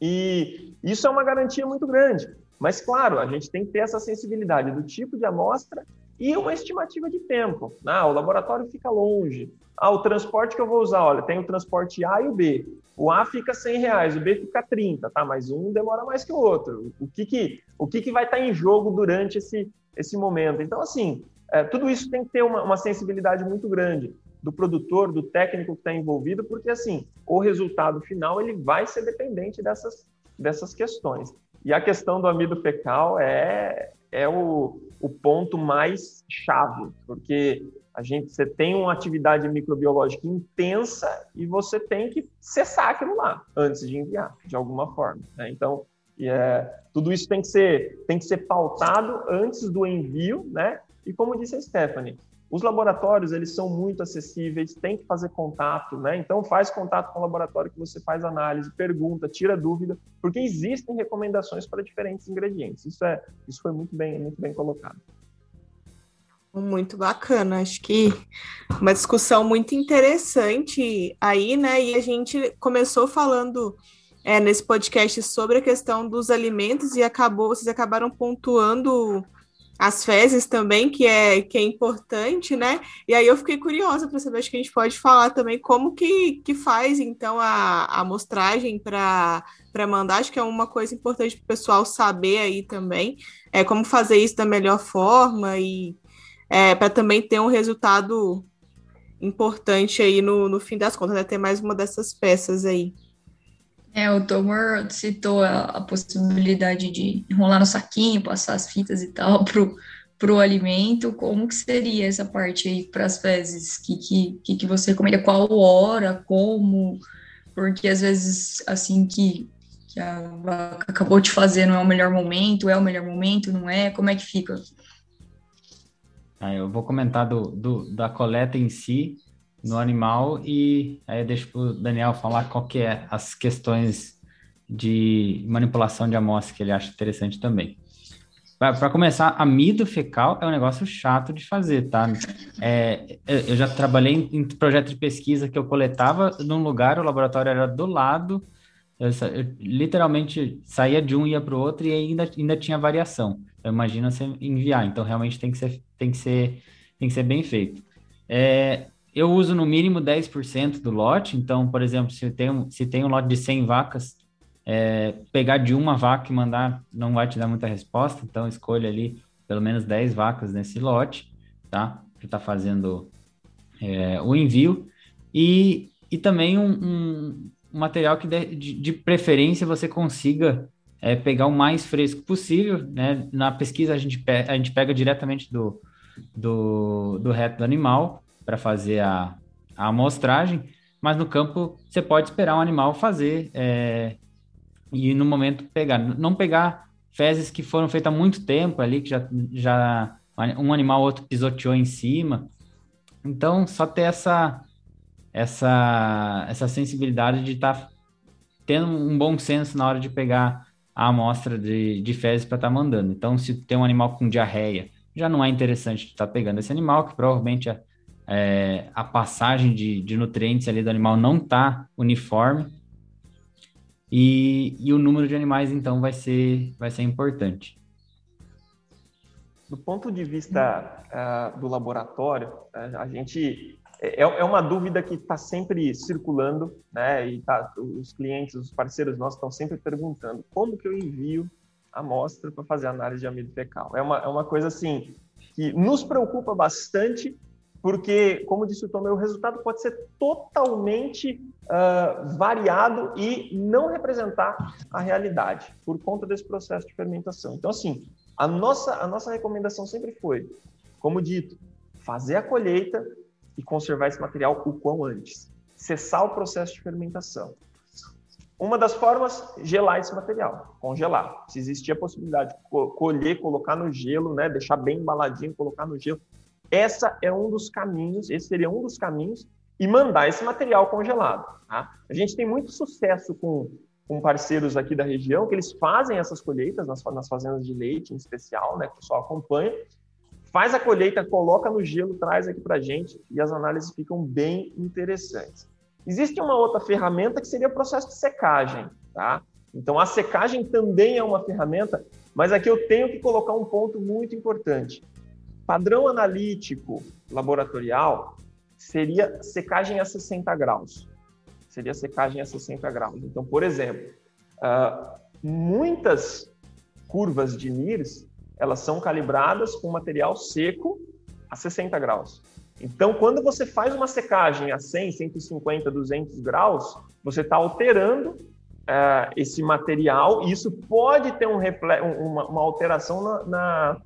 E isso é uma garantia muito grande. Mas, claro, a gente tem que ter essa sensibilidade do tipo de amostra e uma estimativa de tempo. Ah, o laboratório fica longe. Ah, o transporte que eu vou usar, olha, tem o transporte A e o B. O A fica 100 reais, o B fica 30, tá? Mas um demora mais que o outro. O que, que, o que, que vai estar em jogo durante esse, esse momento? Então, assim, é, tudo isso tem que ter uma, uma sensibilidade muito grande do produtor, do técnico que está envolvido, porque, assim, o resultado final ele vai ser dependente dessas, dessas questões. E a questão do amido fecal é, é o, o ponto mais chave, porque a gente você tem uma atividade microbiológica intensa e você tem que cessar aquilo lá antes de enviar, de alguma forma. Né? Então, é, tudo isso tem que ser tem que ser pautado antes do envio, né? E como disse a Stephanie, os laboratórios, eles são muito acessíveis, tem que fazer contato, né? Então, faz contato com o laboratório que você faz análise, pergunta, tira dúvida, porque existem recomendações para diferentes ingredientes. Isso, é, isso foi muito bem, muito bem colocado. Muito bacana, acho que uma discussão muito interessante aí, né? E a gente começou falando é, nesse podcast sobre a questão dos alimentos e acabou, vocês acabaram pontuando as fezes também, que é, que é importante, né? E aí eu fiquei curiosa para saber, acho que a gente pode falar também como que, que faz, então, a, a amostragem para mandar, acho que é uma coisa importante para o pessoal saber aí também, é como fazer isso da melhor forma e é, para também ter um resultado importante aí no, no fim das contas, né? Ter mais uma dessas peças aí. É, o Tomor citou a, a, possibilidade de enrolar no saquinho, passar as fitas e tal pro, pro alimento. Como que seria essa parte aí para as fezes? Que, que, que você recomenda? Qual hora? Como? Porque às vezes, assim que, que a vaca acabou de fazer, não é o melhor momento, é o melhor momento, não é? Como é que fica? Ah, eu vou comentar do, do, da coleta em si, no animal e aí eu deixo para o Daniel falar qual que é as questões de manipulação de amostra que ele acha interessante também. Para começar, amido fecal é um negócio chato de fazer, tá? É, eu já trabalhei em, em projeto de pesquisa que eu coletava num lugar, o laboratório era do lado, eu, eu literalmente saía de um ia para o outro e ainda, ainda tinha variação. Então, imagina você enviar, então realmente tem que ser, tem que ser, tem que ser bem feito. É, eu uso no mínimo 10% do lote, então, por exemplo, se tem se tem um lote de 100 vacas, é, pegar de uma vaca e mandar não vai te dar muita resposta, então escolha ali pelo menos 10 vacas nesse lote, tá? Que está fazendo é, o envio. E, e também um, um material que de, de, preferência você consiga é, pegar o mais fresco possível, né? Na pesquisa a gente, a gente pega diretamente do, do, do reto do animal para fazer a, a amostragem, mas no campo você pode esperar um animal fazer é, e no momento pegar. Não pegar fezes que foram feitas há muito tempo ali, que já, já um animal outro pisoteou em cima. Então, só ter essa, essa, essa sensibilidade de estar tá tendo um bom senso na hora de pegar a amostra de, de fezes para estar tá mandando. Então, se tem um animal com diarreia, já não é interessante estar tá pegando esse animal, que provavelmente a, é, a passagem de, de nutrientes ali do animal não está uniforme. E, e o número de animais, então, vai ser, vai ser importante. Do ponto de vista uh, do laboratório, uh, a gente é, é uma dúvida que está sempre circulando, né? E tá, os clientes, os parceiros nossos estão sempre perguntando como que eu envio a amostra para fazer análise de amido fecal. É uma, é uma coisa assim que nos preocupa bastante porque, como disse o Tomé, o resultado pode ser totalmente uh, variado e não representar a realidade por conta desse processo de fermentação. Então, assim, a nossa, a nossa recomendação sempre foi, como dito, fazer a colheita e conservar esse material o quão antes. Cessar o processo de fermentação. Uma das formas, gelar esse material, congelar. Se existia a possibilidade de colher, colocar no gelo, né, deixar bem embaladinho, colocar no gelo, essa é um dos caminhos, esse seria um dos caminhos, e mandar esse material congelado. Tá? A gente tem muito sucesso com, com parceiros aqui da região, que eles fazem essas colheitas nas, nas fazendas de leite, em especial, né, que o pessoal acompanha, faz a colheita, coloca no gelo, traz aqui para a gente, e as análises ficam bem interessantes. Existe uma outra ferramenta que seria o processo de secagem. Tá? Então, a secagem também é uma ferramenta, mas aqui eu tenho que colocar um ponto muito importante. Padrão analítico laboratorial seria secagem a 60 graus. Seria secagem a 60 graus. Então, por exemplo, uh, muitas curvas de NIRS, elas são calibradas com material seco a 60 graus. Então, quando você faz uma secagem a 100, 150, 200 graus, você está alterando uh, esse material e isso pode ter um uma, uma, alteração na, na,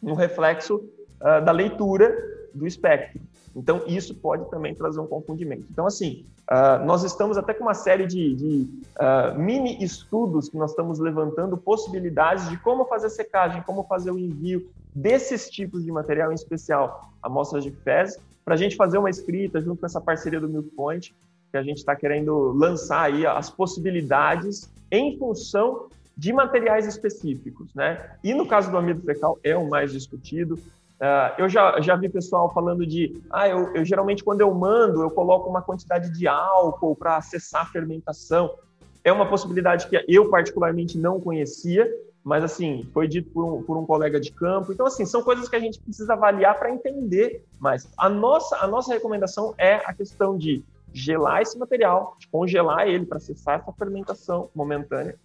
no reflexo uh, da leitura do espectro. Então, isso pode também trazer um confundimento. Então, assim, uh, nós estamos até com uma série de, de uh, mini estudos que nós estamos levantando possibilidades de como fazer secagem, como fazer o envio desses tipos de material, em especial amostras de fezes, para a gente fazer uma escrita junto com essa parceria do Milk Point, que a gente está querendo lançar aí as possibilidades em função de materiais específicos, né? E no caso do amido fecal é o mais discutido. Uh, eu já, já vi pessoal falando de, ah, eu, eu, geralmente quando eu mando, eu coloco uma quantidade de álcool para acessar a fermentação. É uma possibilidade que eu particularmente não conhecia, mas assim, foi dito por um, por um colega de campo. Então, assim, são coisas que a gente precisa avaliar para entender mais. A nossa, a nossa recomendação é a questão de gelar esse material, de congelar ele para acessar essa fermentação momentânea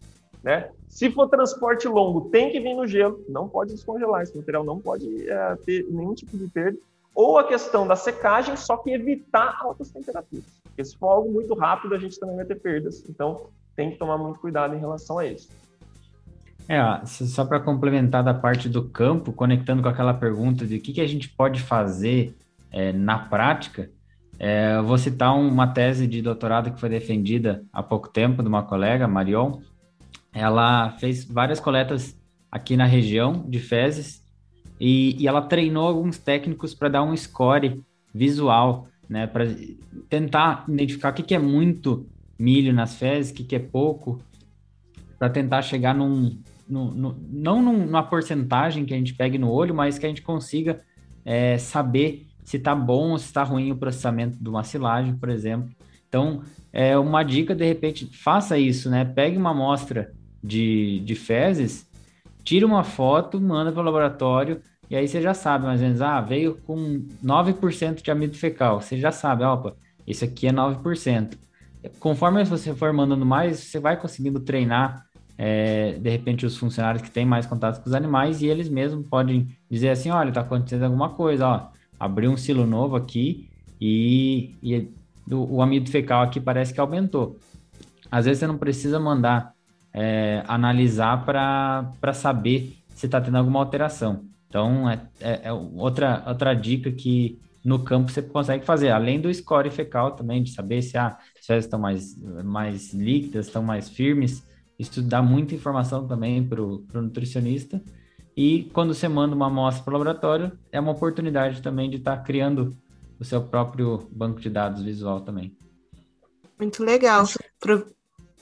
né? Se for transporte longo, tem que vir no gelo, não pode descongelar, esse material não pode é, ter nenhum tipo de perda. Ou a questão da secagem, só que evitar altas temperaturas. Porque se for algo muito rápido, a gente também vai ter perdas. Então, tem que tomar muito cuidado em relação a isso. É, só para complementar da parte do campo, conectando com aquela pergunta de o que, que a gente pode fazer é, na prática, é, eu vou citar uma tese de doutorado que foi defendida há pouco tempo de uma colega, Marion, ela fez várias coletas aqui na região de fezes e, e ela treinou alguns técnicos para dar um score visual, né, para tentar identificar o que, que é muito milho nas fezes, o que, que é pouco, para tentar chegar num, num, num não numa porcentagem que a gente pegue no olho, mas que a gente consiga é, saber se está bom ou se está ruim o processamento de uma silagem, por exemplo. Então, é uma dica, de repente, faça isso, né? Pegue uma amostra de, de fezes, tira uma foto, manda para o laboratório, e aí você já sabe mais ou menos, ah, veio com 9% de amido fecal. Você já sabe, opa, isso aqui é 9%. Conforme você for mandando mais, você vai conseguindo treinar é, de repente, os funcionários que têm mais contato com os animais e eles mesmos podem dizer assim: olha, está acontecendo alguma coisa, ó, abriu um silo novo aqui e, e o, o amido fecal aqui parece que aumentou. Às vezes você não precisa mandar é, analisar para saber se está tendo alguma alteração. Então, é, é, é, outra, outra dica que no campo você consegue fazer, além do score fecal também, de saber se ah, as fezes estão mais, mais líquidas, estão mais firmes. Isso dá muita informação também para o nutricionista. E quando você manda uma amostra para o laboratório, é uma oportunidade também de estar tá criando o seu próprio banco de dados visual também. Muito legal. Pro...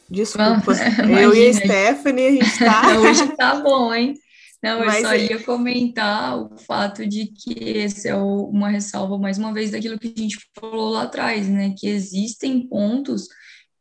Desculpa, eu e a Stephanie, a gente tá... Hoje tá bom, hein? Não, eu Mas só é ia comentar o fato de que esse é uma ressalva, mais uma vez, daquilo que a gente falou lá atrás, né? Que existem pontos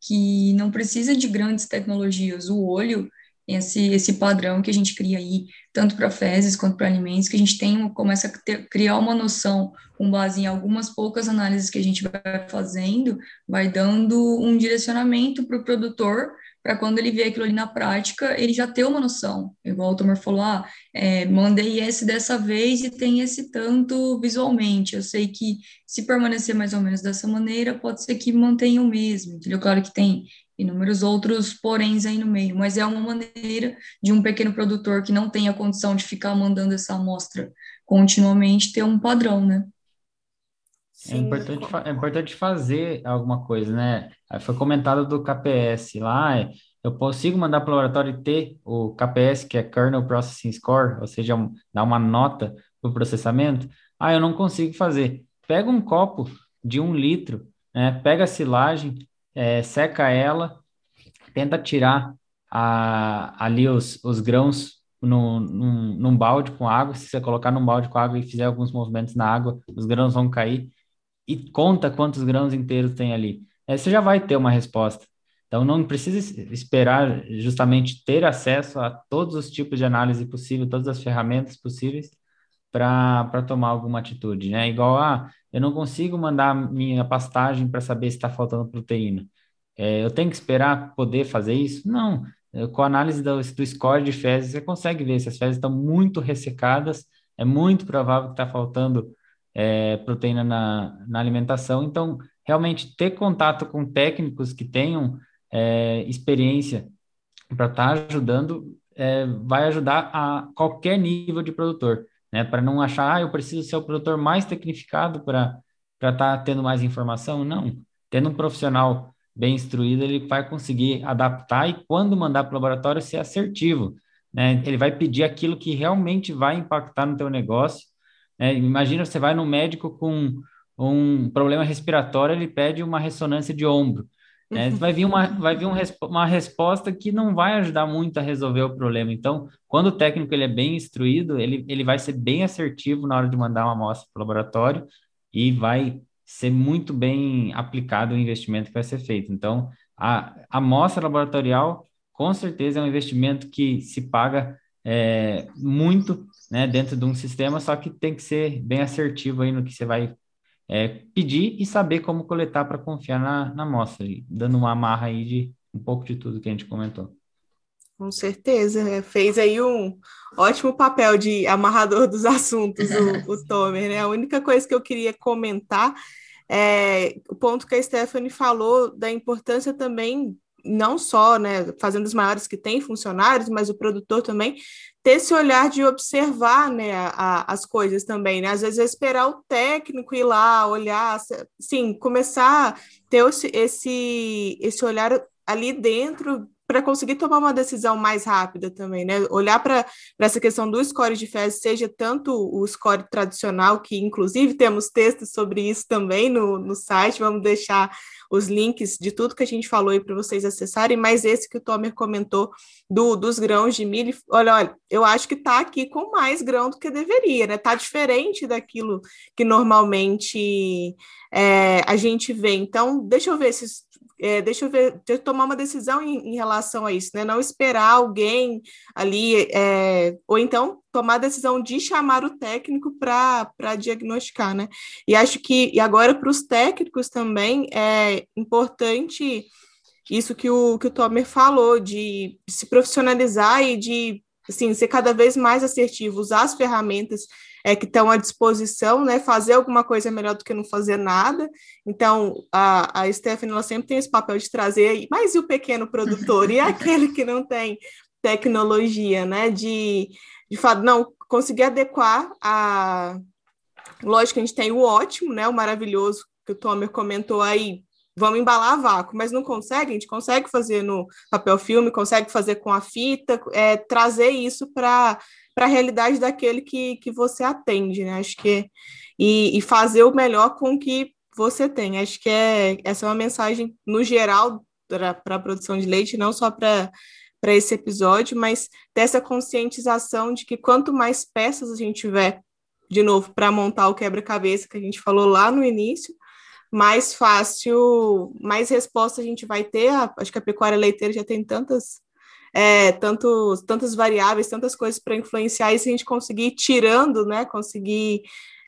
que não precisa de grandes tecnologias. O olho, esse, esse padrão que a gente cria aí, tanto para fezes quanto para alimentos, que a gente tem, começa a ter, criar uma noção com base em algumas poucas análises que a gente vai fazendo, vai dando um direcionamento para o produtor para quando ele vê aquilo ali na prática, ele já ter uma noção. Igual o Tomar falou, ah, é, mandei esse dessa vez e tem esse tanto visualmente. Eu sei que se permanecer mais ou menos dessa maneira, pode ser que mantenha o mesmo, entendeu? Claro que tem inúmeros outros poréns aí no meio, mas é uma maneira de um pequeno produtor que não tem a condição de ficar mandando essa amostra continuamente ter um padrão, né? É importante, é importante fazer alguma coisa, né? Foi comentado do KPS lá, é, eu consigo mandar para o laboratório ter o KPS, que é Kernel Processing Score, ou seja, um, dar uma nota para o processamento. Ah, eu não consigo fazer. Pega um copo de um litro, né? pega a silagem, é, seca ela, tenta tirar a, ali os, os grãos no, num, num balde com água. Se você colocar num balde com água e fizer alguns movimentos na água, os grãos vão cair e conta quantos grãos inteiros tem ali. Aí você já vai ter uma resposta. Então, não precisa esperar justamente ter acesso a todos os tipos de análise possível, todas as ferramentas possíveis para tomar alguma atitude, né? Igual, ah, eu não consigo mandar minha pastagem para saber se está faltando proteína. É, eu tenho que esperar poder fazer isso? Não. Com a análise do, do score de fezes, você consegue ver se as fezes estão muito ressecadas, é muito provável que está faltando é, proteína na, na alimentação. Então, realmente ter contato com técnicos que tenham é, experiência para estar tá ajudando é, vai ajudar a qualquer nível de produtor, né? Para não achar, ah, eu preciso ser o produtor mais tecnificado para estar tá tendo mais informação. Não, tendo um profissional bem instruído, ele vai conseguir adaptar e quando mandar para o laboratório ser assertivo, né? Ele vai pedir aquilo que realmente vai impactar no teu negócio é, imagina, você vai no médico com um problema respiratório, ele pede uma ressonância de ombro. Né? Vai vir, uma, vai vir um, uma resposta que não vai ajudar muito a resolver o problema. Então, quando o técnico ele é bem instruído, ele, ele vai ser bem assertivo na hora de mandar uma amostra para o laboratório e vai ser muito bem aplicado o investimento que vai ser feito. Então, a amostra laboratorial, com certeza, é um investimento que se paga é, muito né, dentro de um sistema, só que tem que ser bem assertivo aí no que você vai é, pedir e saber como coletar para confiar na, na amostra, dando uma amarra aí de um pouco de tudo que a gente comentou. Com certeza, né? fez aí um ótimo papel de amarrador dos assuntos, o, o Tomer, né? A única coisa que eu queria comentar é o ponto que a Stephanie falou da importância também não só, né, fazendo os maiores que têm funcionários, mas o produtor também ter esse olhar de observar, né, a, as coisas também, né, às vezes é esperar o técnico ir lá, olhar, sim, começar a ter esse, esse, esse olhar ali dentro para conseguir tomar uma decisão mais rápida também, né? Olhar para essa questão do score de fezes, seja tanto o score tradicional, que inclusive temos textos sobre isso também no, no site, vamos deixar os links de tudo que a gente falou aí para vocês acessarem, mas esse que o Tomer comentou do, dos grãos de milho, olha, olha, eu acho que está aqui com mais grão do que deveria, né? Está diferente daquilo que normalmente é, a gente vê. Então, deixa eu ver se é, deixa eu ver, deixa eu tomar uma decisão em, em, relação a isso, né? Não esperar alguém ali, é, ou então tomar a decisão de chamar o técnico para diagnosticar, né? E acho que, e agora para os técnicos também é importante isso que o, que o Tomer falou, de se profissionalizar e de assim, ser cada vez mais assertivo, usar as ferramentas é, que estão à disposição, né, fazer alguma coisa melhor do que não fazer nada. Então, a, a Stephanie ela sempre tem esse papel de trazer, mas e o pequeno produtor? e aquele que não tem tecnologia, né, de, de fato, não, conseguir adequar a... Lógico que a gente tem o ótimo, né, o maravilhoso, que o Tomer comentou aí, vamos embalar vácuo, mas não consegue, a gente consegue fazer no papel filme, consegue fazer com a fita, é, trazer isso para a realidade daquele que, que você atende, né? Acho que e, e fazer o melhor com o que você tem. Acho que é essa é uma mensagem no geral para a produção de leite, não só para para esse episódio, mas dessa conscientização de que quanto mais peças a gente tiver, de novo, para montar o quebra-cabeça que a gente falou lá no início, mais fácil, mais resposta a gente vai ter. Acho que a pecuária leiteira já tem tantas, é, tantos, tantas variáveis, tantas coisas para influenciar, e se a gente conseguir ir tirando, né, conseguir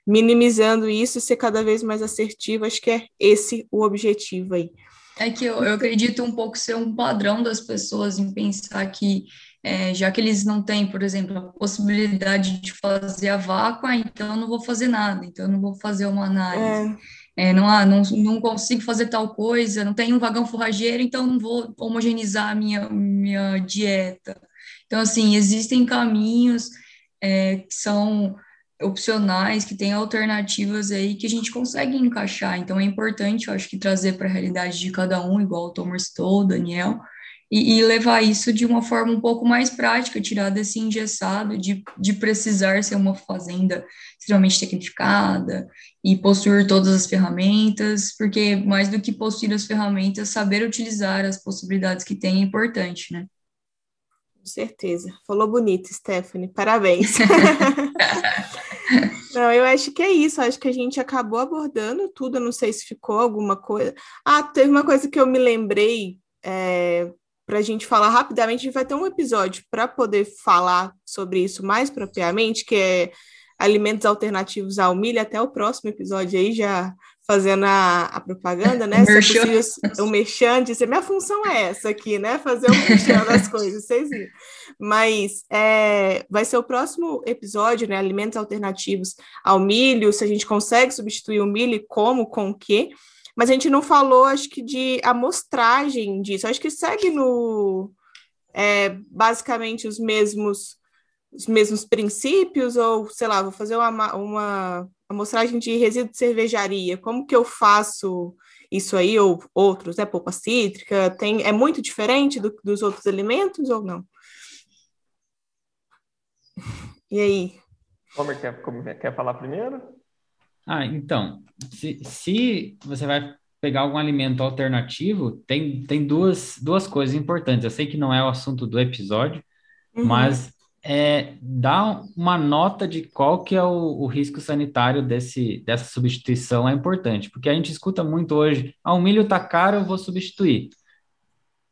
minimizando isso e ser cada vez mais assertivo, acho que é esse o objetivo aí. É que eu, eu acredito um pouco ser um padrão das pessoas em pensar que, é, já que eles não têm, por exemplo, a possibilidade de fazer a vácuo, ah, então eu não vou fazer nada, então eu não vou fazer uma análise. É é, não, não, não consigo fazer tal coisa, não tenho um vagão forrageiro, então não vou homogeneizar a minha, minha dieta. Então, assim, existem caminhos é, que são opcionais, que têm alternativas aí que a gente consegue encaixar. Então, é importante, eu acho que trazer para a realidade de cada um, igual o Thomas Stoll, Daniel, e, e, levar isso de uma forma um pouco mais prática, tirar desse engessado de, de precisar ser uma fazenda extremamente tecnificada e possuir todas as ferramentas, porque mais do que possuir as ferramentas, saber utilizar as possibilidades que tem é importante, né? Com certeza. Falou bonito, Stephanie. Parabéns. Não, eu acho que é isso. Acho que a gente acabou abordando tudo. Eu não sei se ficou alguma coisa. Ah, teve uma coisa que eu me lembrei é, para a gente falar rapidamente. A gente vai ter um episódio para poder falar sobre isso mais propriamente, que é alimentos alternativos ao milho. Até o próximo episódio aí, já fazendo a, a propaganda, né? O Se possível, o merchan, dizer, minha função é essa aqui, né? Fazer o merchan das coisas, vocês viram. Mas é, vai ser o próximo episódio, né? Alimentos alternativos ao milho, se a gente consegue substituir o milho, como, com o quê mas a gente não falou, acho que, de amostragem disso. Acho que segue no é, basicamente os mesmos os mesmos princípios, ou sei lá, vou fazer uma, uma amostragem de resíduo de cervejaria. Como que eu faço isso aí, ou outros, né? Polpa cítrica, tem, é muito diferente do, dos outros alimentos ou não? E aí? Homer, quer, quer falar primeiro? Ah, então, se, se você vai pegar algum alimento alternativo, tem, tem duas, duas coisas importantes. Eu sei que não é o assunto do episódio, uhum. mas é, dá uma nota de qual que é o, o, risco sanitário desse, dessa substituição é importante, porque a gente escuta muito hoje, ah, o milho está caro, eu vou substituir.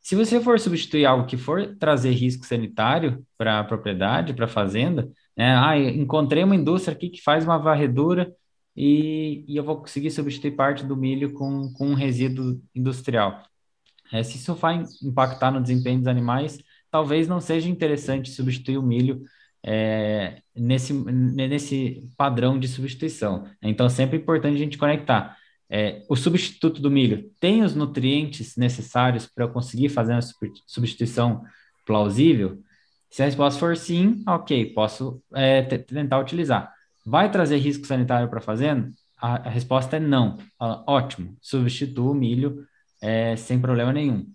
Se você for substituir algo que for trazer risco sanitário para a propriedade, para a fazenda, né, ah, encontrei uma indústria aqui que faz uma varredura e, e eu vou conseguir substituir parte do milho com, com um resíduo industrial. É, se isso vai impactar no desempenho dos animais, talvez não seja interessante substituir o milho é, nesse, nesse padrão de substituição. Então, sempre é importante a gente conectar. É, o substituto do milho tem os nutrientes necessários para eu conseguir fazer uma substituição plausível? Se a resposta for sim, ok, posso é, tentar utilizar. Vai trazer risco sanitário para a fazenda? A, resposta é não. ótimo, substitua o milho é, sem problema nenhum.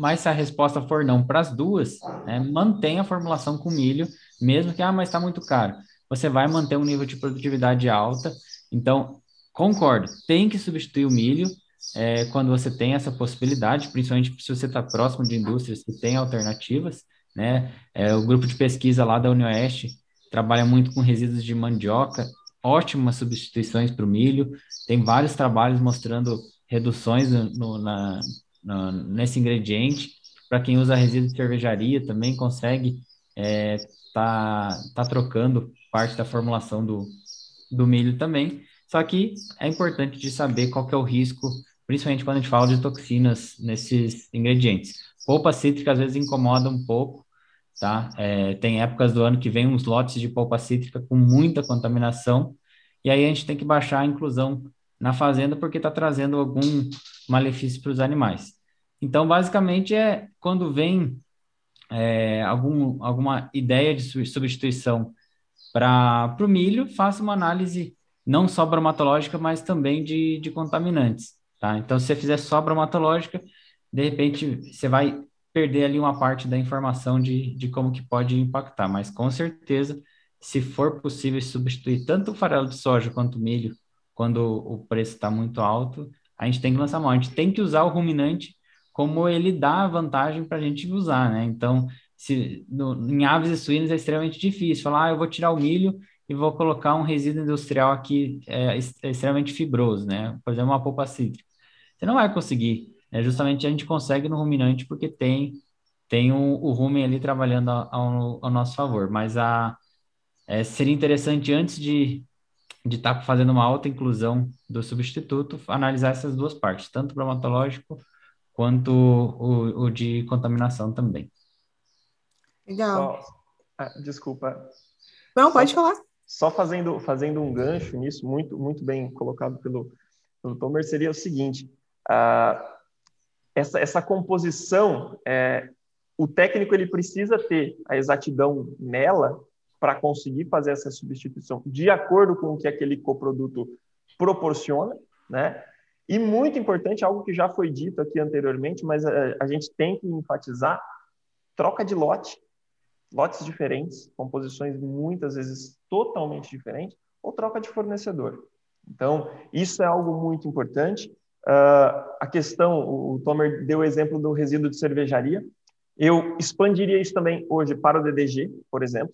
Mas se a resposta for não para as duas, né, mantém a formulação com milho, mesmo que, ah, mas está muito caro. Você vai manter um nível de produtividade alta. Então, concordo, tem que substituir o milho é, quando você tem essa possibilidade, principalmente se você está próximo de indústrias que têm alternativas. Né? É, o grupo de pesquisa lá da Unioeste trabalha muito com resíduos de mandioca, ótimas substituições para o milho. Tem vários trabalhos mostrando reduções no, na, no, nesse ingrediente. Para quem usa resíduo de cervejaria, também consegue é, tá, tá trocando parte da formulação do, do milho também. Só que é importante de saber qual que é o risco principalmente quando a gente fala de toxinas nesses ingredientes. Polpa cítrica às vezes incomoda um pouco, tá? É, tem épocas do ano que vem uns lotes de polpa cítrica com muita contaminação, e aí a gente tem que baixar a inclusão na fazenda porque está trazendo algum malefício para os animais. Então, basicamente, é quando vem é, algum, alguma ideia de substituição para o milho, faça uma análise não só bromatológica, mas também de, de contaminantes. Tá? Então, se você fizer só bromatológica, de repente você vai perder ali uma parte da informação de, de como que pode impactar, mas com certeza, se for possível substituir tanto o farelo de soja quanto o milho, quando o preço está muito alto, a gente tem que lançar mão. A gente tem que usar o ruminante como ele dá vantagem para a gente usar, né? Então, se, no, em aves e suínos é extremamente difícil falar, ah, eu vou tirar o milho e vou colocar um resíduo industrial aqui é, é extremamente fibroso, né? Por exemplo, uma polpa cítrica. Você não vai conseguir. Né? Justamente a gente consegue no ruminante porque tem tem o, rumen ali trabalhando ao, ao, nosso favor. Mas a, é, seria interessante, antes de de estar tá fazendo uma alta inclusão do substituto, analisar essas duas partes, tanto o bromatológico quanto o, o de contaminação também. Legal. Só, ah, desculpa. Não, pode só, falar. Só fazendo, fazendo um gancho nisso, muito, muito bem colocado pelo, pelo Tomer, seria o seguinte: uh, essa, essa composição, é, o técnico ele precisa ter a exatidão nela para conseguir fazer essa substituição de acordo com o que aquele coproduto proporciona, né? E muito importante, algo que já foi dito aqui anteriormente, mas a, a gente tem que enfatizar, troca de lote, lotes diferentes, composições muitas vezes totalmente diferentes, ou troca de fornecedor. Então, isso é algo muito importante. Uh, a questão, o Tomer deu o exemplo do resíduo de cervejaria. Eu expandiria isso também hoje para o DDG, por exemplo.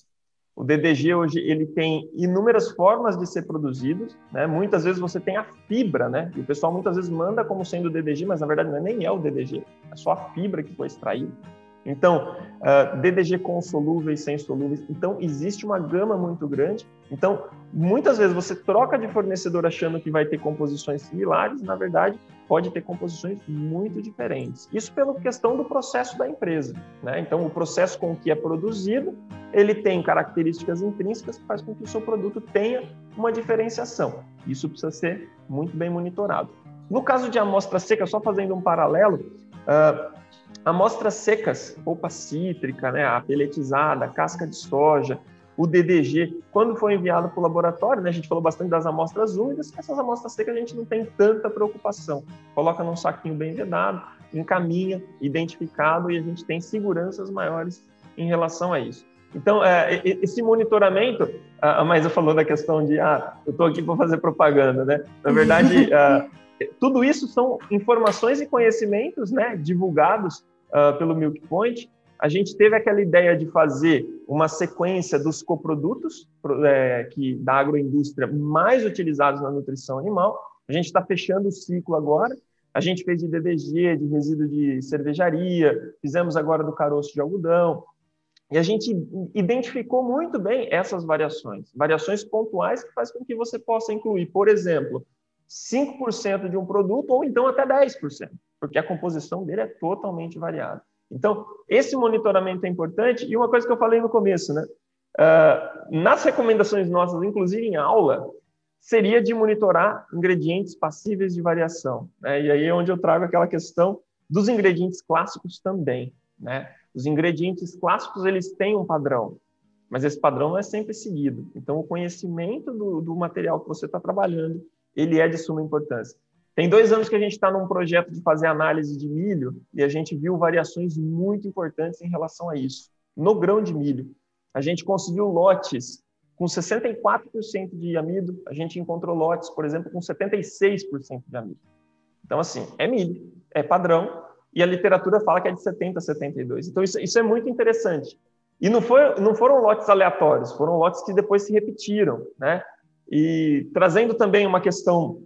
O DDG hoje ele tem inúmeras formas de ser produzido, né? Muitas vezes você tem a fibra, né? E o pessoal muitas vezes manda como sendo o DDG, mas na verdade é, nem é o DDG, é só a fibra que foi extraída. Então, uh, ah, DDG com solúveis, sem solúveis. Então, existe uma gama muito grande. Então, muitas vezes você troca de fornecedor achando que vai ter composições similares, na verdade, pode ter composições muito diferentes. Isso pela questão do processo da empresa. Né? Então, o processo com que é produzido, ele tem características intrínsecas que faz com que o seu produto tenha uma diferenciação. Isso precisa ser muito bem monitorado. No caso de amostra seca, só fazendo um paralelo, uh, Amostras secas, polpa cítrica, né, a peletizada, casca de soja, o DDG, quando foi enviado para o laboratório, né, a gente falou bastante das amostras úmidas, essas amostras secas a gente não tem tanta preocupação. Coloca num saquinho bem vedado, encaminha, identificado e a gente tem seguranças maiores em relação a isso. Então, é, esse monitoramento, a Maísa falou da questão de, ah, eu estou aqui para fazer propaganda, né? Na verdade, uh, tudo isso são informações e conhecimentos né, divulgados pelo Milk Point, a gente teve aquela ideia de fazer uma sequência dos coprodutos é, que da agroindústria mais utilizados na nutrição animal. A gente está fechando o ciclo agora. A gente fez de DDG, de resíduo de cervejaria, fizemos agora do caroço de algodão. E a gente identificou muito bem essas variações, variações pontuais que faz com que você possa incluir, por exemplo, 5% de um produto ou então até 10% porque a composição dele é totalmente variada. Então, esse monitoramento é importante. E uma coisa que eu falei no começo, né? Uh, nas recomendações nossas, inclusive em aula, seria de monitorar ingredientes passíveis de variação. Né? E aí é onde eu trago aquela questão dos ingredientes clássicos também. Né? Os ingredientes clássicos eles têm um padrão, mas esse padrão não é sempre seguido. Então, o conhecimento do, do material que você está trabalhando ele é de suma importância. Tem dois anos que a gente está num projeto de fazer análise de milho e a gente viu variações muito importantes em relação a isso. No grão de milho, a gente conseguiu lotes com 64% de amido, a gente encontrou lotes, por exemplo, com 76% de amido. Então, assim, é milho, é padrão, e a literatura fala que é de 70% a 72%. Então, isso, isso é muito interessante. E não, foi, não foram lotes aleatórios, foram lotes que depois se repetiram, né? E trazendo também uma questão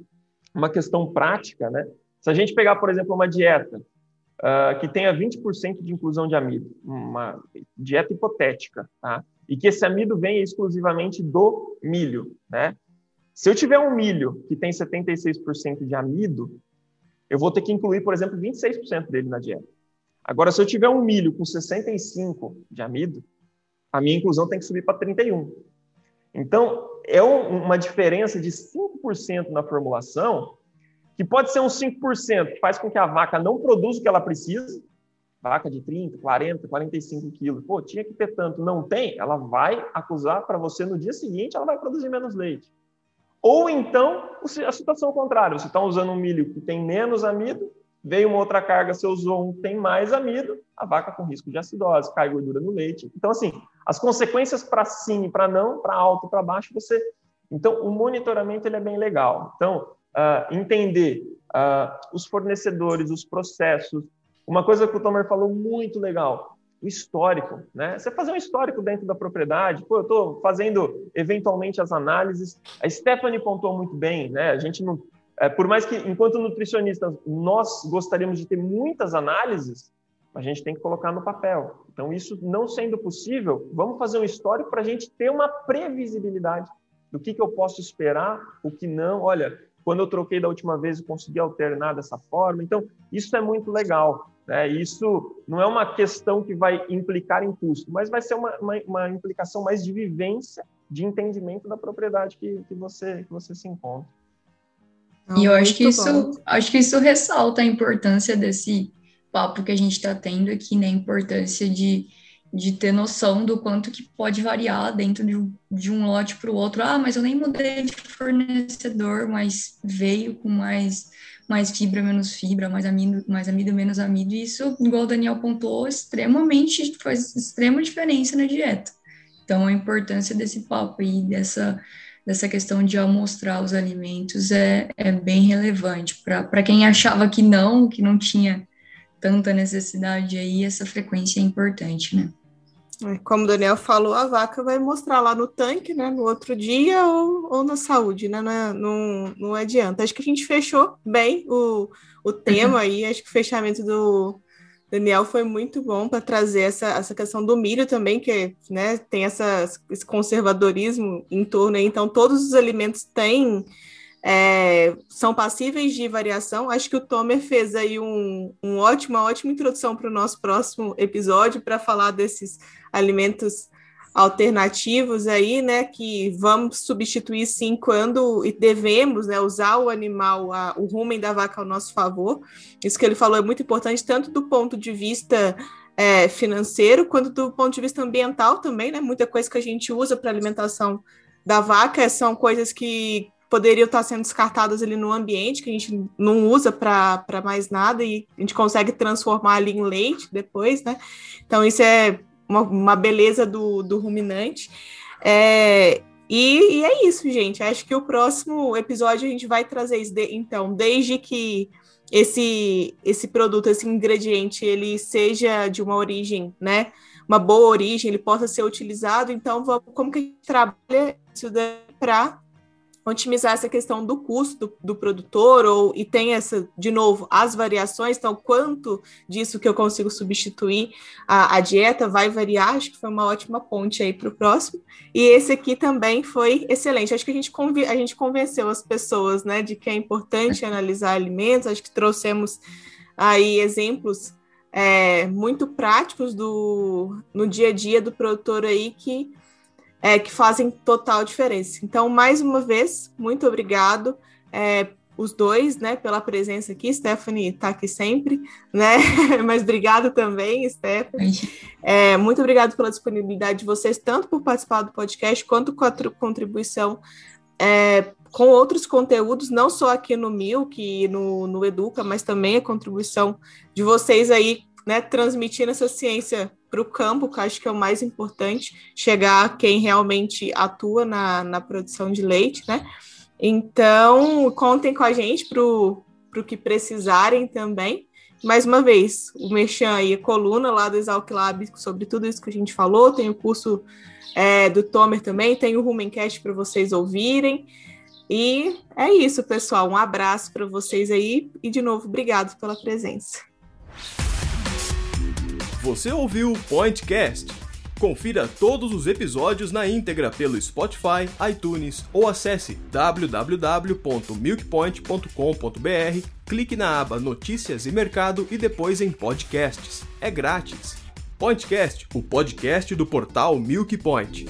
uma questão prática, né? Se a gente pegar, por exemplo, uma dieta uh, que tenha 20% de inclusão de amido, uma dieta hipotética, tá? E que esse amido venha exclusivamente do milho, né? Se eu tiver um milho que tem 76% de amido, eu vou ter que incluir, por exemplo, 26% dele na dieta. Agora, se eu tiver um milho com 65 de amido, a minha inclusão tem que subir para 31. Então, é uma diferença de 5% na formulação, que pode ser um 5% que faz com que a vaca não produza o que ela precisa, vaca de 30, 40, 45 quilos, pô, tinha que ter tanto, não tem, ela vai acusar para você no dia seguinte, ela vai produzir menos leite. Ou então, a situação contrária, você está usando um milho que tem menos amido, veio uma outra carga, você usou um que tem mais amido, a vaca com risco de acidose, cai gordura no leite. Então, assim, as consequências para sim e para não, para alto e para baixo, você. Então, o monitoramento ele é bem legal. Então, uh, entender uh, os fornecedores, os processos. Uma coisa que o Tomer falou muito legal, o histórico, né? Você fazer um histórico dentro da propriedade. Pô, eu estou fazendo eventualmente as análises. A Stephanie pontuou muito bem, né? A gente não, é, por mais que, enquanto nutricionistas, nós gostaríamos de ter muitas análises, a gente tem que colocar no papel. Então, isso não sendo possível, vamos fazer um histórico para a gente ter uma previsibilidade do que, que eu posso esperar, o que não. Olha, quando eu troquei da última vez, eu consegui alternar dessa forma. Então, isso é muito legal. Né? Isso não é uma questão que vai implicar em custo, mas vai ser uma, uma, uma implicação mais de vivência, de entendimento da propriedade que, que, você, que você se encontra. e eu acho que, isso, acho que isso ressalta a importância desse papo que a gente está tendo aqui, né? A importância de, de ter noção do quanto que pode variar dentro de, de um lote para o outro. Ah, mas eu nem mudei de fornecedor, mas veio com mais, mais fibra, menos fibra, mais amido, mais amido, menos amido. E isso, igual o Daniel pontuou, extremamente faz extrema diferença na dieta. Então, a importância desse papo e dessa dessa questão de amostrar os alimentos é, é bem relevante. Para quem achava que não, que não tinha tanta necessidade aí, essa frequência é importante, né? É, como o Daniel falou, a vaca vai mostrar lá no tanque, né, no outro dia ou, ou na saúde, né, não, é, não, não adianta. Acho que a gente fechou bem o, o tema uhum. aí, acho que o fechamento do Daniel foi muito bom para trazer essa, essa questão do milho também, que né, tem essa, esse conservadorismo em torno aí, então todos os alimentos têm é, são passíveis de variação. Acho que o Tomer fez aí um, um ótimo, uma ótima introdução para o nosso próximo episódio para falar desses alimentos alternativos aí, né, que vamos substituir sim quando e devemos, né, usar o animal, a, o rumen da vaca ao nosso favor. Isso que ele falou é muito importante, tanto do ponto de vista é, financeiro, quanto do ponto de vista ambiental também, né, muita coisa que a gente usa para alimentação da vaca são coisas que poderiam estar sendo descartadas ali no ambiente, que a gente não usa para mais nada e a gente consegue transformar ali em leite depois, né? Então, isso é uma, uma beleza do, do ruminante. É, e, e, é isso, gente. Acho que o próximo episódio a gente vai trazer isso. De, então, desde que esse, esse produto, esse ingrediente, ele seja de uma origem, né? Uma boa origem, ele possa ser utilizado. Então, vamos, como que a gente trabalha isso para otimizar essa questão do custo do, produtor, ou e tem essa, de novo, as variações, então quanto disso que eu consigo substituir a, a dieta vai variar, acho que foi uma ótima ponte aí para o próximo. E esse aqui também foi excelente. Acho que a gente, a gente convenceu as pessoas né, de que é importante analisar alimentos, acho que trouxemos aí exemplos é, muito práticos do, no dia a dia do produtor aí que é, que fazem total diferença. Então, mais uma vez, muito obrigado. É, os dois, né, pela presença aqui. Stephanie está aqui sempre, né? Mas obrigado também, Stephanie. É, muito obrigado pela disponibilidade de vocês, tanto por participar do podcast, quanto com a contribuição é, com outros conteúdos, não só aqui no Milk e no, no Educa, mas também a contribuição de vocês aí, né, transmitindo essa ciência para o campo, que acho que é o mais importante, chegar a quem realmente atua na, na produção de leite, né? Então, contem com a gente para o que precisarem também. Mais uma vez, o Mechan aí, a coluna lá do Exalc Lab sobre tudo isso que a gente falou, tem o curso é, do Tomer também, tem o Rumencast para vocês ouvirem. E é isso, pessoal. Um abraço para vocês aí e, de novo, obrigado pela presença. Você ouviu o Pointcast, Confira todos os episódios na íntegra pelo Spotify, iTunes ou acesse www.milkpoint.com.br, clique na aba Notícias e Mercado e depois em Podcasts. É grátis. Pointcast, o podcast do portal Milk Point.